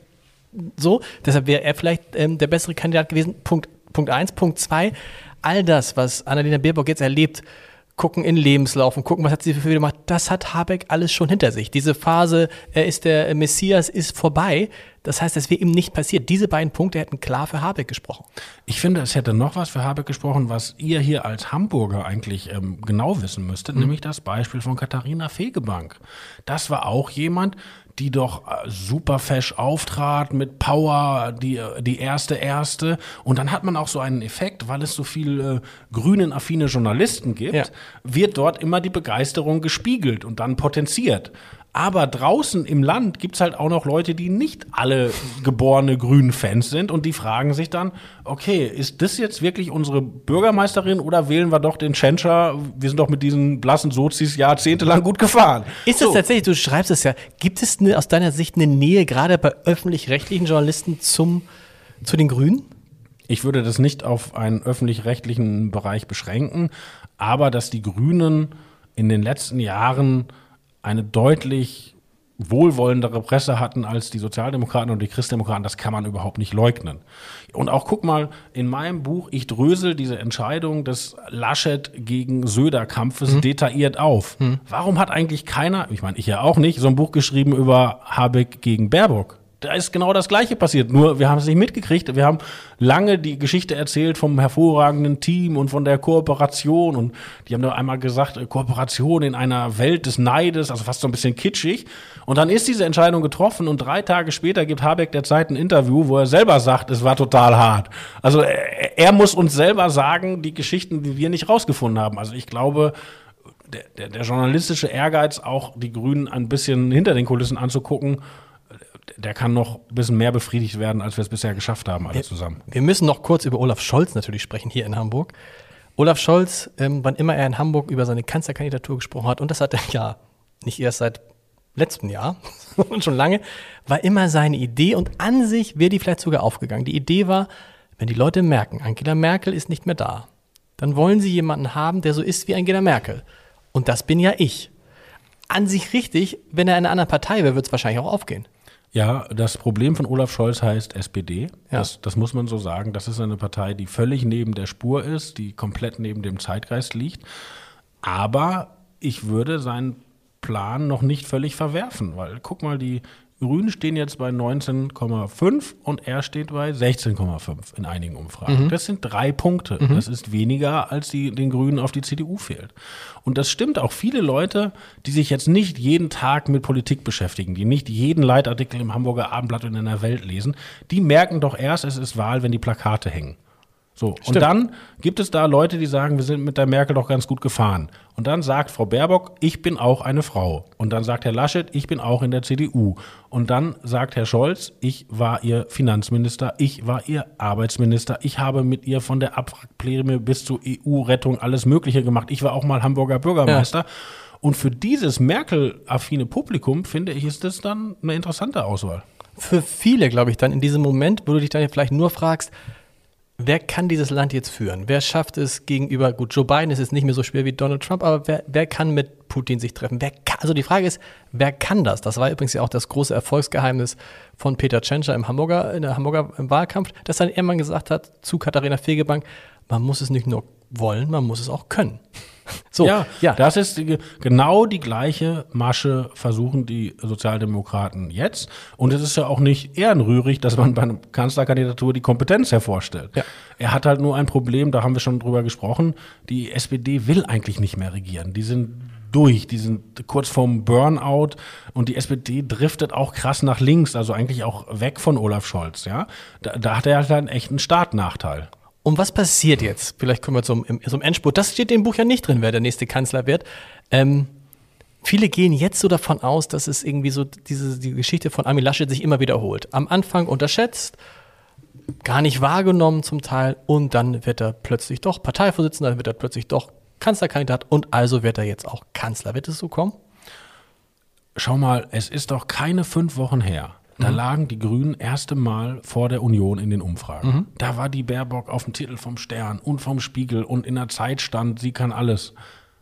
so, deshalb wäre er vielleicht ähm, der bessere Kandidat gewesen. Punkt, Punkt eins. Punkt zwei, all das, was Annalena Baerbock jetzt erlebt, gucken in Lebenslauf und gucken, was hat sie für Fehler gemacht, das hat Habeck alles schon hinter sich. Diese Phase, er ist der Messias, ist vorbei. Das heißt, es wäre ihm nicht passiert. Diese beiden Punkte hätten klar für Habeck gesprochen. Ich finde, es hätte noch was für Habeck gesprochen, was ihr hier als Hamburger eigentlich ähm, genau wissen müsstet, mhm. nämlich das Beispiel von Katharina Fegebank. Das war auch jemand, die doch äh, super fesch auftrat mit Power, die, äh, die erste erste. Und dann hat man auch so einen Effekt, weil es so viel äh, grünen affine Journalisten gibt, ja. wird dort immer die Begeisterung gespiegelt und dann potenziert. Aber draußen im Land gibt's halt auch noch Leute, die nicht alle geborene Grünen-Fans sind und die fragen sich dann, okay, ist das jetzt wirklich unsere Bürgermeisterin oder wählen wir doch den Tschentscher? Wir sind doch mit diesen blassen Sozis jahrzehntelang gut gefahren. Ist das so. tatsächlich, du schreibst es ja, gibt es eine, aus deiner Sicht eine Nähe gerade bei öffentlich-rechtlichen Journalisten zum, zu den Grünen? Ich würde das nicht auf einen öffentlich-rechtlichen Bereich beschränken, aber dass die Grünen in den letzten Jahren eine deutlich wohlwollendere Presse hatten als die Sozialdemokraten und die Christdemokraten, das kann man überhaupt nicht leugnen. Und auch guck mal, in meinem Buch, ich drösel diese Entscheidung des Laschet gegen Söder-Kampfes mhm. detailliert auf. Mhm. Warum hat eigentlich keiner, ich meine, ich ja auch nicht, so ein Buch geschrieben über Habeck gegen Baerbock? Da ist genau das Gleiche passiert. Nur wir haben es nicht mitgekriegt. Wir haben lange die Geschichte erzählt vom hervorragenden Team und von der Kooperation. Und die haben nur einmal gesagt, äh, Kooperation in einer Welt des Neides, also fast so ein bisschen kitschig. Und dann ist diese Entscheidung getroffen und drei Tage später gibt Habeck der Zeit ein Interview, wo er selber sagt, es war total hart. Also er, er muss uns selber sagen, die Geschichten, die wir nicht rausgefunden haben. Also ich glaube, der, der, der journalistische Ehrgeiz, auch die Grünen ein bisschen hinter den Kulissen anzugucken, der kann noch ein bisschen mehr befriedigt werden, als wir es bisher geschafft haben, alle zusammen. Wir müssen noch kurz über Olaf Scholz natürlich sprechen hier in Hamburg. Olaf Scholz, ähm, wann immer er in Hamburg über seine Kanzlerkandidatur gesprochen hat, und das hat er ja nicht erst seit letztem Jahr und schon lange, war immer seine Idee und an sich wäre die vielleicht sogar aufgegangen. Die Idee war, wenn die Leute merken, Angela Merkel ist nicht mehr da, dann wollen sie jemanden haben, der so ist wie Angela Merkel. Und das bin ja ich. An sich richtig, wenn er in einer anderen Partei wäre, wird es wahrscheinlich auch aufgehen. Ja, das Problem von Olaf Scholz heißt SPD. Ja. Das, das muss man so sagen. Das ist eine Partei, die völlig neben der Spur ist, die komplett neben dem Zeitgeist liegt. Aber ich würde seinen Plan noch nicht völlig verwerfen, weil guck mal, die Grünen stehen jetzt bei 19,5 und er steht bei 16,5 in einigen Umfragen. Das sind drei Punkte. Das ist weniger, als die, den Grünen auf die CDU fehlt. Und das stimmt auch. Viele Leute, die sich jetzt nicht jeden Tag mit Politik beschäftigen, die nicht jeden Leitartikel im Hamburger Abendblatt und in der Welt lesen, die merken doch erst, es ist Wahl, wenn die Plakate hängen. So, und Stimmt. dann gibt es da Leute, die sagen, wir sind mit der Merkel doch ganz gut gefahren. Und dann sagt Frau Baerbock, ich bin auch eine Frau. Und dann sagt Herr Laschet, ich bin auch in der CDU. Und dann sagt Herr Scholz, ich war ihr Finanzminister, ich war ihr Arbeitsminister, ich habe mit ihr von der Abwrackpläne bis zur EU-Rettung alles Mögliche gemacht. Ich war auch mal Hamburger Bürgermeister. Und für dieses Merkel-affine Publikum, finde ich, ist das dann eine interessante Auswahl. Für viele, glaube ich, dann in diesem Moment, wo du dich dann vielleicht nur fragst, wer kann dieses Land jetzt führen? Wer schafft es gegenüber, gut, Joe Biden ist jetzt nicht mehr so schwer wie Donald Trump, aber wer, wer kann mit Putin sich treffen? Wer kann, also die Frage ist, wer kann das? Das war übrigens ja auch das große Erfolgsgeheimnis von Peter Tschentscher im Hamburger, in der Hamburger Wahlkampf, dass dann irgendwann gesagt hat zu Katharina Fegebank, man muss es nicht nur wollen, man muss es auch können. So, ja, das ist genau die gleiche Masche versuchen die Sozialdemokraten jetzt. Und es ist ja auch nicht ehrenrührig, dass man bei einer Kanzlerkandidatur die Kompetenz hervorstellt. Ja. Er hat halt nur ein Problem, da haben wir schon drüber gesprochen. Die SPD will eigentlich nicht mehr regieren. Die sind durch, die sind kurz vorm Burnout und die SPD driftet auch krass nach links, also eigentlich auch weg von Olaf Scholz, ja. Da, da hat er halt einen echten Startnachteil. Und was passiert jetzt? Vielleicht kommen wir zum, zum Endspurt. Das steht im Buch ja nicht drin, wer der nächste Kanzler wird. Ähm, viele gehen jetzt so davon aus, dass es irgendwie so diese die Geschichte von Armin Laschet sich immer wiederholt. Am Anfang unterschätzt, gar nicht wahrgenommen zum Teil und dann wird er plötzlich doch Parteivorsitzender, dann wird er plötzlich doch Kanzlerkandidat und also wird er jetzt auch Kanzler. Wird es so kommen? Schau mal, es ist doch keine fünf Wochen her. Da lagen die Grünen erste Mal vor der Union in den Umfragen. Da war die Baerbock auf dem Titel vom Stern und vom Spiegel und in der Zeit stand, sie kann alles.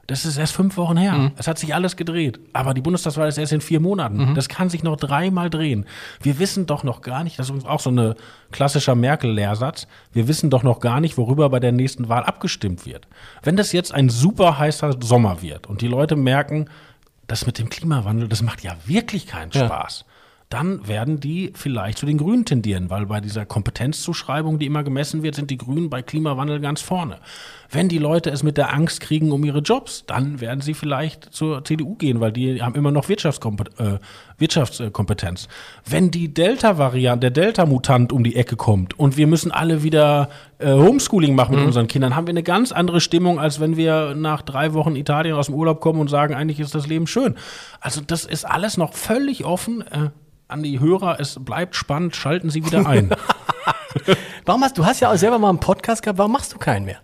Das ist erst fünf Wochen her. Es hat sich alles gedreht. Aber die Bundestagswahl ist erst in vier Monaten. Das kann sich noch dreimal drehen. Wir wissen doch noch gar nicht, das ist auch so ein klassischer Merkel-Lehrsatz, wir wissen doch noch gar nicht, worüber bei der nächsten Wahl abgestimmt wird. Wenn das jetzt ein super heißer Sommer wird und die Leute merken, das mit dem Klimawandel, das macht ja wirklich keinen Ja. Dann werden die vielleicht zu den Grünen tendieren, weil bei dieser Kompetenzzuschreibung, die immer gemessen wird, sind die Grünen bei Klimawandel ganz vorne. Wenn die Leute es mit der Angst kriegen um ihre Jobs, dann werden sie vielleicht zur CDU gehen, weil die haben immer noch Wirtschaftskompetenz. Äh, Wirtschaftskompetenz. Wenn die Delta-Variante, der Delta-Mutant um die Ecke kommt und wir müssen alle wieder äh, Homeschooling machen mit unseren Kindern, haben wir eine ganz andere Stimmung, als wenn wir nach drei Wochen Italien aus dem Urlaub kommen und sagen, eigentlich ist das Leben schön. Also das ist alles noch völlig offen. Äh, an die Hörer, es bleibt spannend, schalten Sie wieder ein. Warum hast du hast ja auch selber mal einen Podcast gehabt, warum machst du keinen mehr?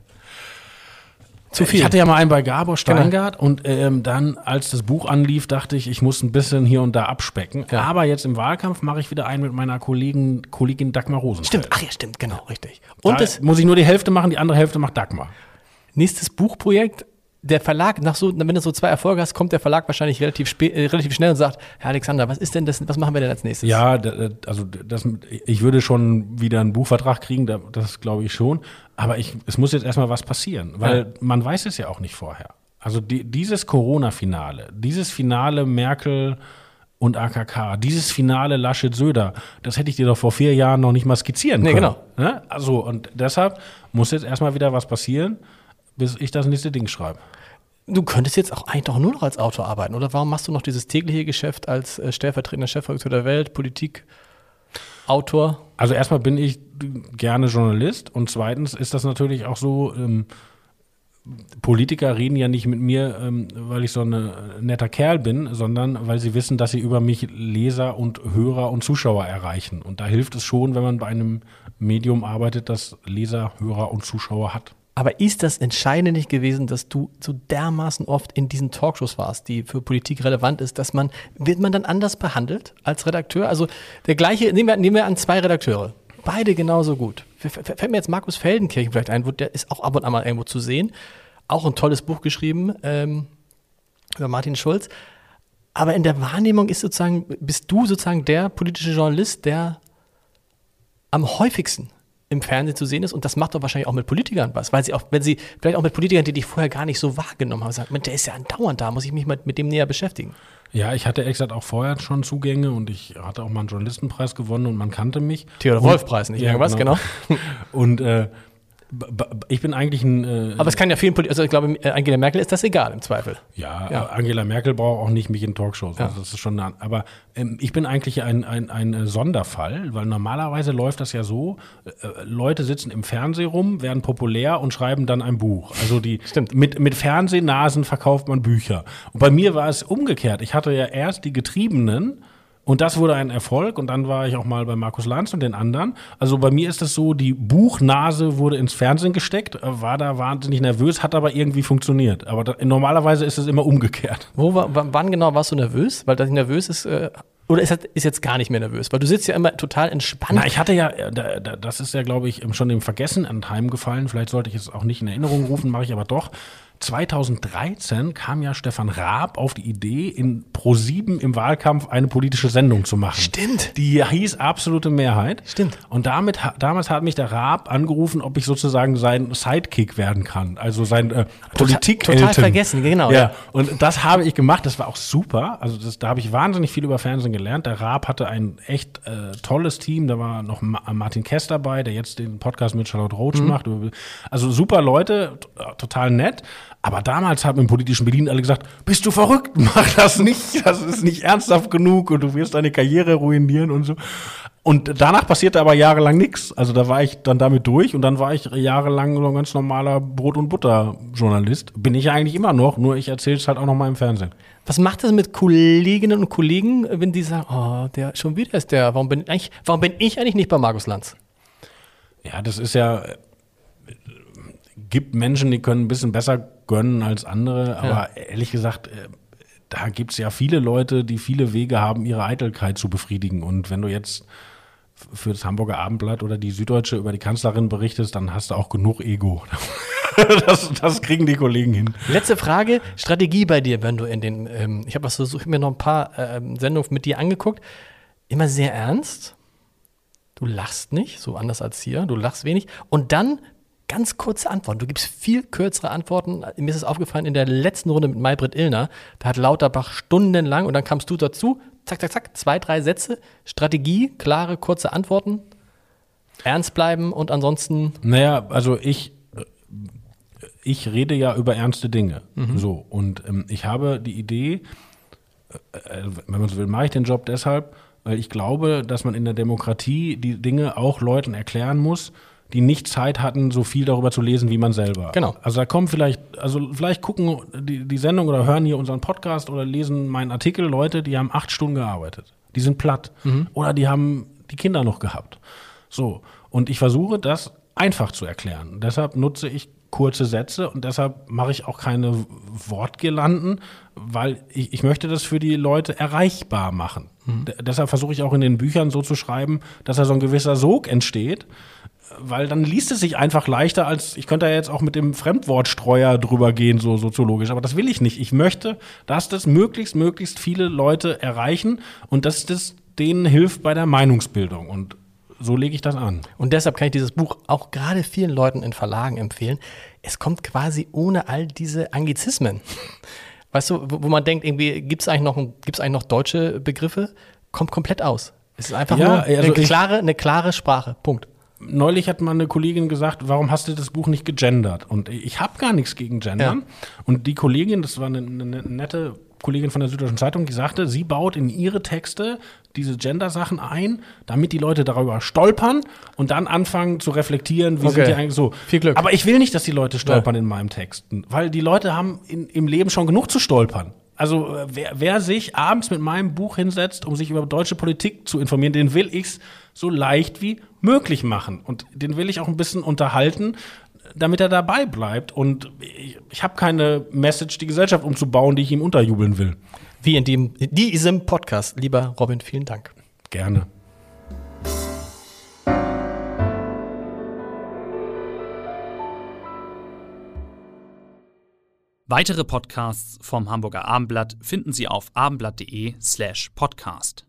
Zu viel. Ich hatte ja mal einen bei Gabor Steingart und ähm, dann, als das Buch anlief, dachte ich, ich muss ein bisschen hier und da abspecken. Ja. Aber jetzt im Wahlkampf mache ich wieder einen mit meiner Kollegin, Kollegin Dagmar Rosen. stimmt, ach ja, stimmt, genau, richtig. Und Und da das muss ich nur die Hälfte machen, die andere Hälfte macht Dagmar. nächstes Buchprojekt, der Verlag, nach so, wenn du so zwei Erfolge hast, kommt der Verlag wahrscheinlich relativ, spä- äh, relativ schnell und sagt, Herr Alexander, was ist denn das, was machen wir denn als nächstes? Ja, da- also das, ich würde schon wieder einen Buchvertrag kriegen, da- das glaube ich schon. Aber ich, es muss jetzt erstmal was passieren, weil Ja. man weiß es ja auch nicht vorher. Also die, dieses Corona-Finale, dieses Finale Merkel und AKK, dieses Finale Laschet-Söder, das hätte ich dir doch vor vier Jahren noch nicht mal skizzieren Nee, können. genau. Ne? Also, und deshalb muss jetzt erstmal wieder was passieren, bis ich das nächste Ding schreibe. Du könntest jetzt auch eigentlich doch nur noch als Autor arbeiten, oder warum machst du noch dieses tägliche Geschäft als äh, stellvertretender Chefredakteur der Welt, Politik, Autor? Also erstmal bin ich gerne Journalist und zweitens ist das natürlich auch so, ähm, Politiker reden ja nicht mit mir, ähm, weil ich so ein äh, netter Kerl bin, sondern weil sie wissen, dass sie über mich Leser und Hörer und Zuschauer erreichen. Und da hilft es schon, wenn man bei einem Medium arbeitet, das Leser, Hörer und Zuschauer hat. Aber ist das Entscheidende nicht gewesen, dass du so dermaßen oft in diesen Talkshows warst, die für Politik relevant ist, dass man, wird man dann anders behandelt als Redakteur? Also der gleiche, nehmen wir, nehmen wir an zwei Redakteure. Beide genauso gut. Fällt mir jetzt Markus Feldenkirchen vielleicht ein, der ist auch ab und an mal irgendwo zu sehen. Auch ein tolles Buch geschrieben ähm, über Martin Schulz. Aber in der Wahrnehmung ist sozusagen, bist du sozusagen der politische Journalist, der am häufigsten im Fernsehen zu sehen ist. Und das macht doch wahrscheinlich auch mit Politikern was, weil sie auch, wenn sie, vielleicht auch mit Politikern, die dich vorher gar nicht so wahrgenommen haben, sagen, "Mensch, der ist ja andauernd da, muss ich mich mal mit dem näher beschäftigen. Ja, ich hatte exakt auch vorher schon Zugänge und ich hatte auch mal einen Journalistenpreis gewonnen und man kannte mich. Theodor Und- Wolf-Preis, nicht Ja, irgendwas, genau. Und äh, ich bin eigentlich ein äh, Aber es kann ja vielen Politikern, also ich glaube, äh, Angela Merkel ist das egal im Zweifel. Ja, Ja. Angela Merkel braucht auch nicht mich in Talkshows. Ja. Also das ist schon, eine- aber ähm, ich bin eigentlich ein, ein, ein äh, Sonderfall, weil normalerweise läuft das ja so: äh, Leute sitzen im Fernsehen rum, werden populär und schreiben dann ein Buch. Also die Stimmt. mit mit Fernsehnasen verkauft man Bücher. Und bei mir war es umgekehrt. Ich hatte ja erst die Getriebenen. Und das wurde ein Erfolg und dann war ich auch mal bei Markus Lanz und den anderen. Also bei mir ist es so, die Buchnase wurde ins Fernsehen gesteckt, äh, war da wahnsinnig nervös, hat aber irgendwie funktioniert. Aber da, normalerweise ist es immer umgekehrt. Wo, wann genau warst du nervös? Weil das nervös ist, äh, oder ist, ist jetzt gar nicht mehr nervös? Weil du sitzt ja immer total entspannt. Na, ich hatte ja, äh, da, da, das ist ja, glaube ich, schon im Vergessen anheimgefallen. Vielleicht sollte ich es auch nicht in Erinnerung rufen, mache ich aber doch. 2013 kam ja Stefan Raab auf die Idee, in Pro7 im Wahlkampf eine politische Sendung zu machen. Stimmt. Die hieß Absolute Mehrheit. Stimmt. Und damit, damals hat mich der Raab angerufen, ob ich sozusagen sein Sidekick werden kann. Also sein äh, Politik total vergessen, genau, Ja. Und das habe ich gemacht. Das war auch super. Also das, da habe ich wahnsinnig viel über Fernsehen gelernt. Der Raab hatte ein echt äh, tolles Team. Da war noch Ma Martin Kess dabei, der jetzt den Podcast mit Charlotte Roach macht. Also super Leute, total nett. Aber damals haben im politischen Berlin alle gesagt, bist du verrückt? Mach das nicht. Das ist nicht ernsthaft genug und du wirst deine Karriere ruinieren und so. Und danach passierte aber jahrelang nichts. Also da war ich dann damit durch und dann war ich jahrelang so ein ganz normaler Brot- und Butter-Journalist. Bin ich ja eigentlich immer noch, nur ich erzähle es halt auch noch mal im Fernsehen. Was macht das mit Kolleginnen und Kollegen, wenn die sagen, oh, der schon wieder ist der, warum bin ich, eigentlich- warum bin ich eigentlich nicht bei Markus Lanz? Ja, das ist ja, gibt Menschen, die können ein bisschen besser gönnen als andere, aber ehrlich gesagt, äh, da gibt es ja viele Leute, die viele Wege haben, ihre Eitelkeit zu befriedigen. Und wenn du jetzt für das Hamburger Abendblatt oder die Süddeutsche über die Kanzlerin berichtest, dann hast du auch genug Ego. das, das kriegen die Kollegen hin. Letzte Frage, Strategie bei dir, wenn du in den, ähm, ich habe was versucht, mir noch ein paar ähm, Sendungen mit dir angeguckt, immer sehr ernst. Du lachst nicht, so anders als hier, du lachst wenig. Und dann ganz kurze Antworten. Du gibst viel kürzere Antworten. Mir ist es aufgefallen in der letzten Runde mit Maybrit Illner, da hat Lauterbach stundenlang und dann kamst du dazu, zack, zack, zack, zwei, drei Sätze, Strategie, klare, kurze Antworten, ernst bleiben und ansonsten Naja, also ich, ich rede ja über ernste Dinge. So. Und ähm, ich habe die Idee, äh, äh, wenn man so will, mache ich den Job deshalb, weil ich glaube, dass man in der Demokratie die Dinge auch Leuten erklären muss, die nicht Zeit hatten, so viel darüber zu lesen wie man selber. Genau. Also da kommen vielleicht, also vielleicht gucken die, die Sendung oder hören hier unseren Podcast oder lesen meinen Artikel Leute, die haben acht Stunden gearbeitet. Die sind platt. Oder die haben die Kinder noch gehabt. So. Und ich versuche, das einfach zu erklären. Deshalb nutze ich kurze Sätze und deshalb mache ich auch keine Wortgirlanden, weil ich, ich möchte das für die Leute erreichbar machen. D- Deshalb versuche ich auch in den Büchern so zu schreiben, dass da so ein gewisser Sog entsteht, weil dann liest es sich einfach leichter, als ich könnte ja jetzt auch mit dem Fremdwortstreuer drüber gehen, so soziologisch, aber das will ich nicht. Ich möchte, dass das möglichst, möglichst viele Leute erreichen und dass das denen hilft bei der Meinungsbildung. Und so lege ich das an. Und deshalb kann ich dieses Buch auch gerade vielen Leuten in Verlagen empfehlen. Es kommt quasi ohne all diese Anglizismen. Weißt du, wo, wo man denkt, irgendwie, gibt es eigentlich, noch gibt's eigentlich noch deutsche Begriffe? Kommt komplett aus. Es ist einfach Ja, nur also eine, klare, eine klare Sprache. Punkt. Neulich hat mal eine Kollegin gesagt, warum hast du das Buch nicht gegendert? Und ich habe gar nichts gegen Gendern. Und die Kollegin, das war eine, eine nette Kollegin von der Süddeutschen Zeitung, die sagte, sie baut in ihre Texte diese Gender-Sachen ein, damit die Leute darüber stolpern und dann anfangen zu reflektieren, wie Okay. sind die eigentlich so. Viel Glück. Aber ich will nicht, dass die Leute stolpern in meinem Texten, weil die Leute haben in, im Leben schon genug zu stolpern. Also äh, wer, wer sich abends mit meinem Buch hinsetzt, um sich über deutsche Politik zu informieren, den will ich's so leicht wie möglich machen. Und den will ich auch ein bisschen unterhalten, damit er dabei bleibt. Und ich, ich habe keine Message, die Gesellschaft umzubauen, die ich ihm unterjubeln will. Wie in, dem, in diesem Podcast. Lieber Robin, vielen Dank. Gerne. Weitere Podcasts vom Hamburger Abendblatt finden Sie auf abendblatt.de slash podcast.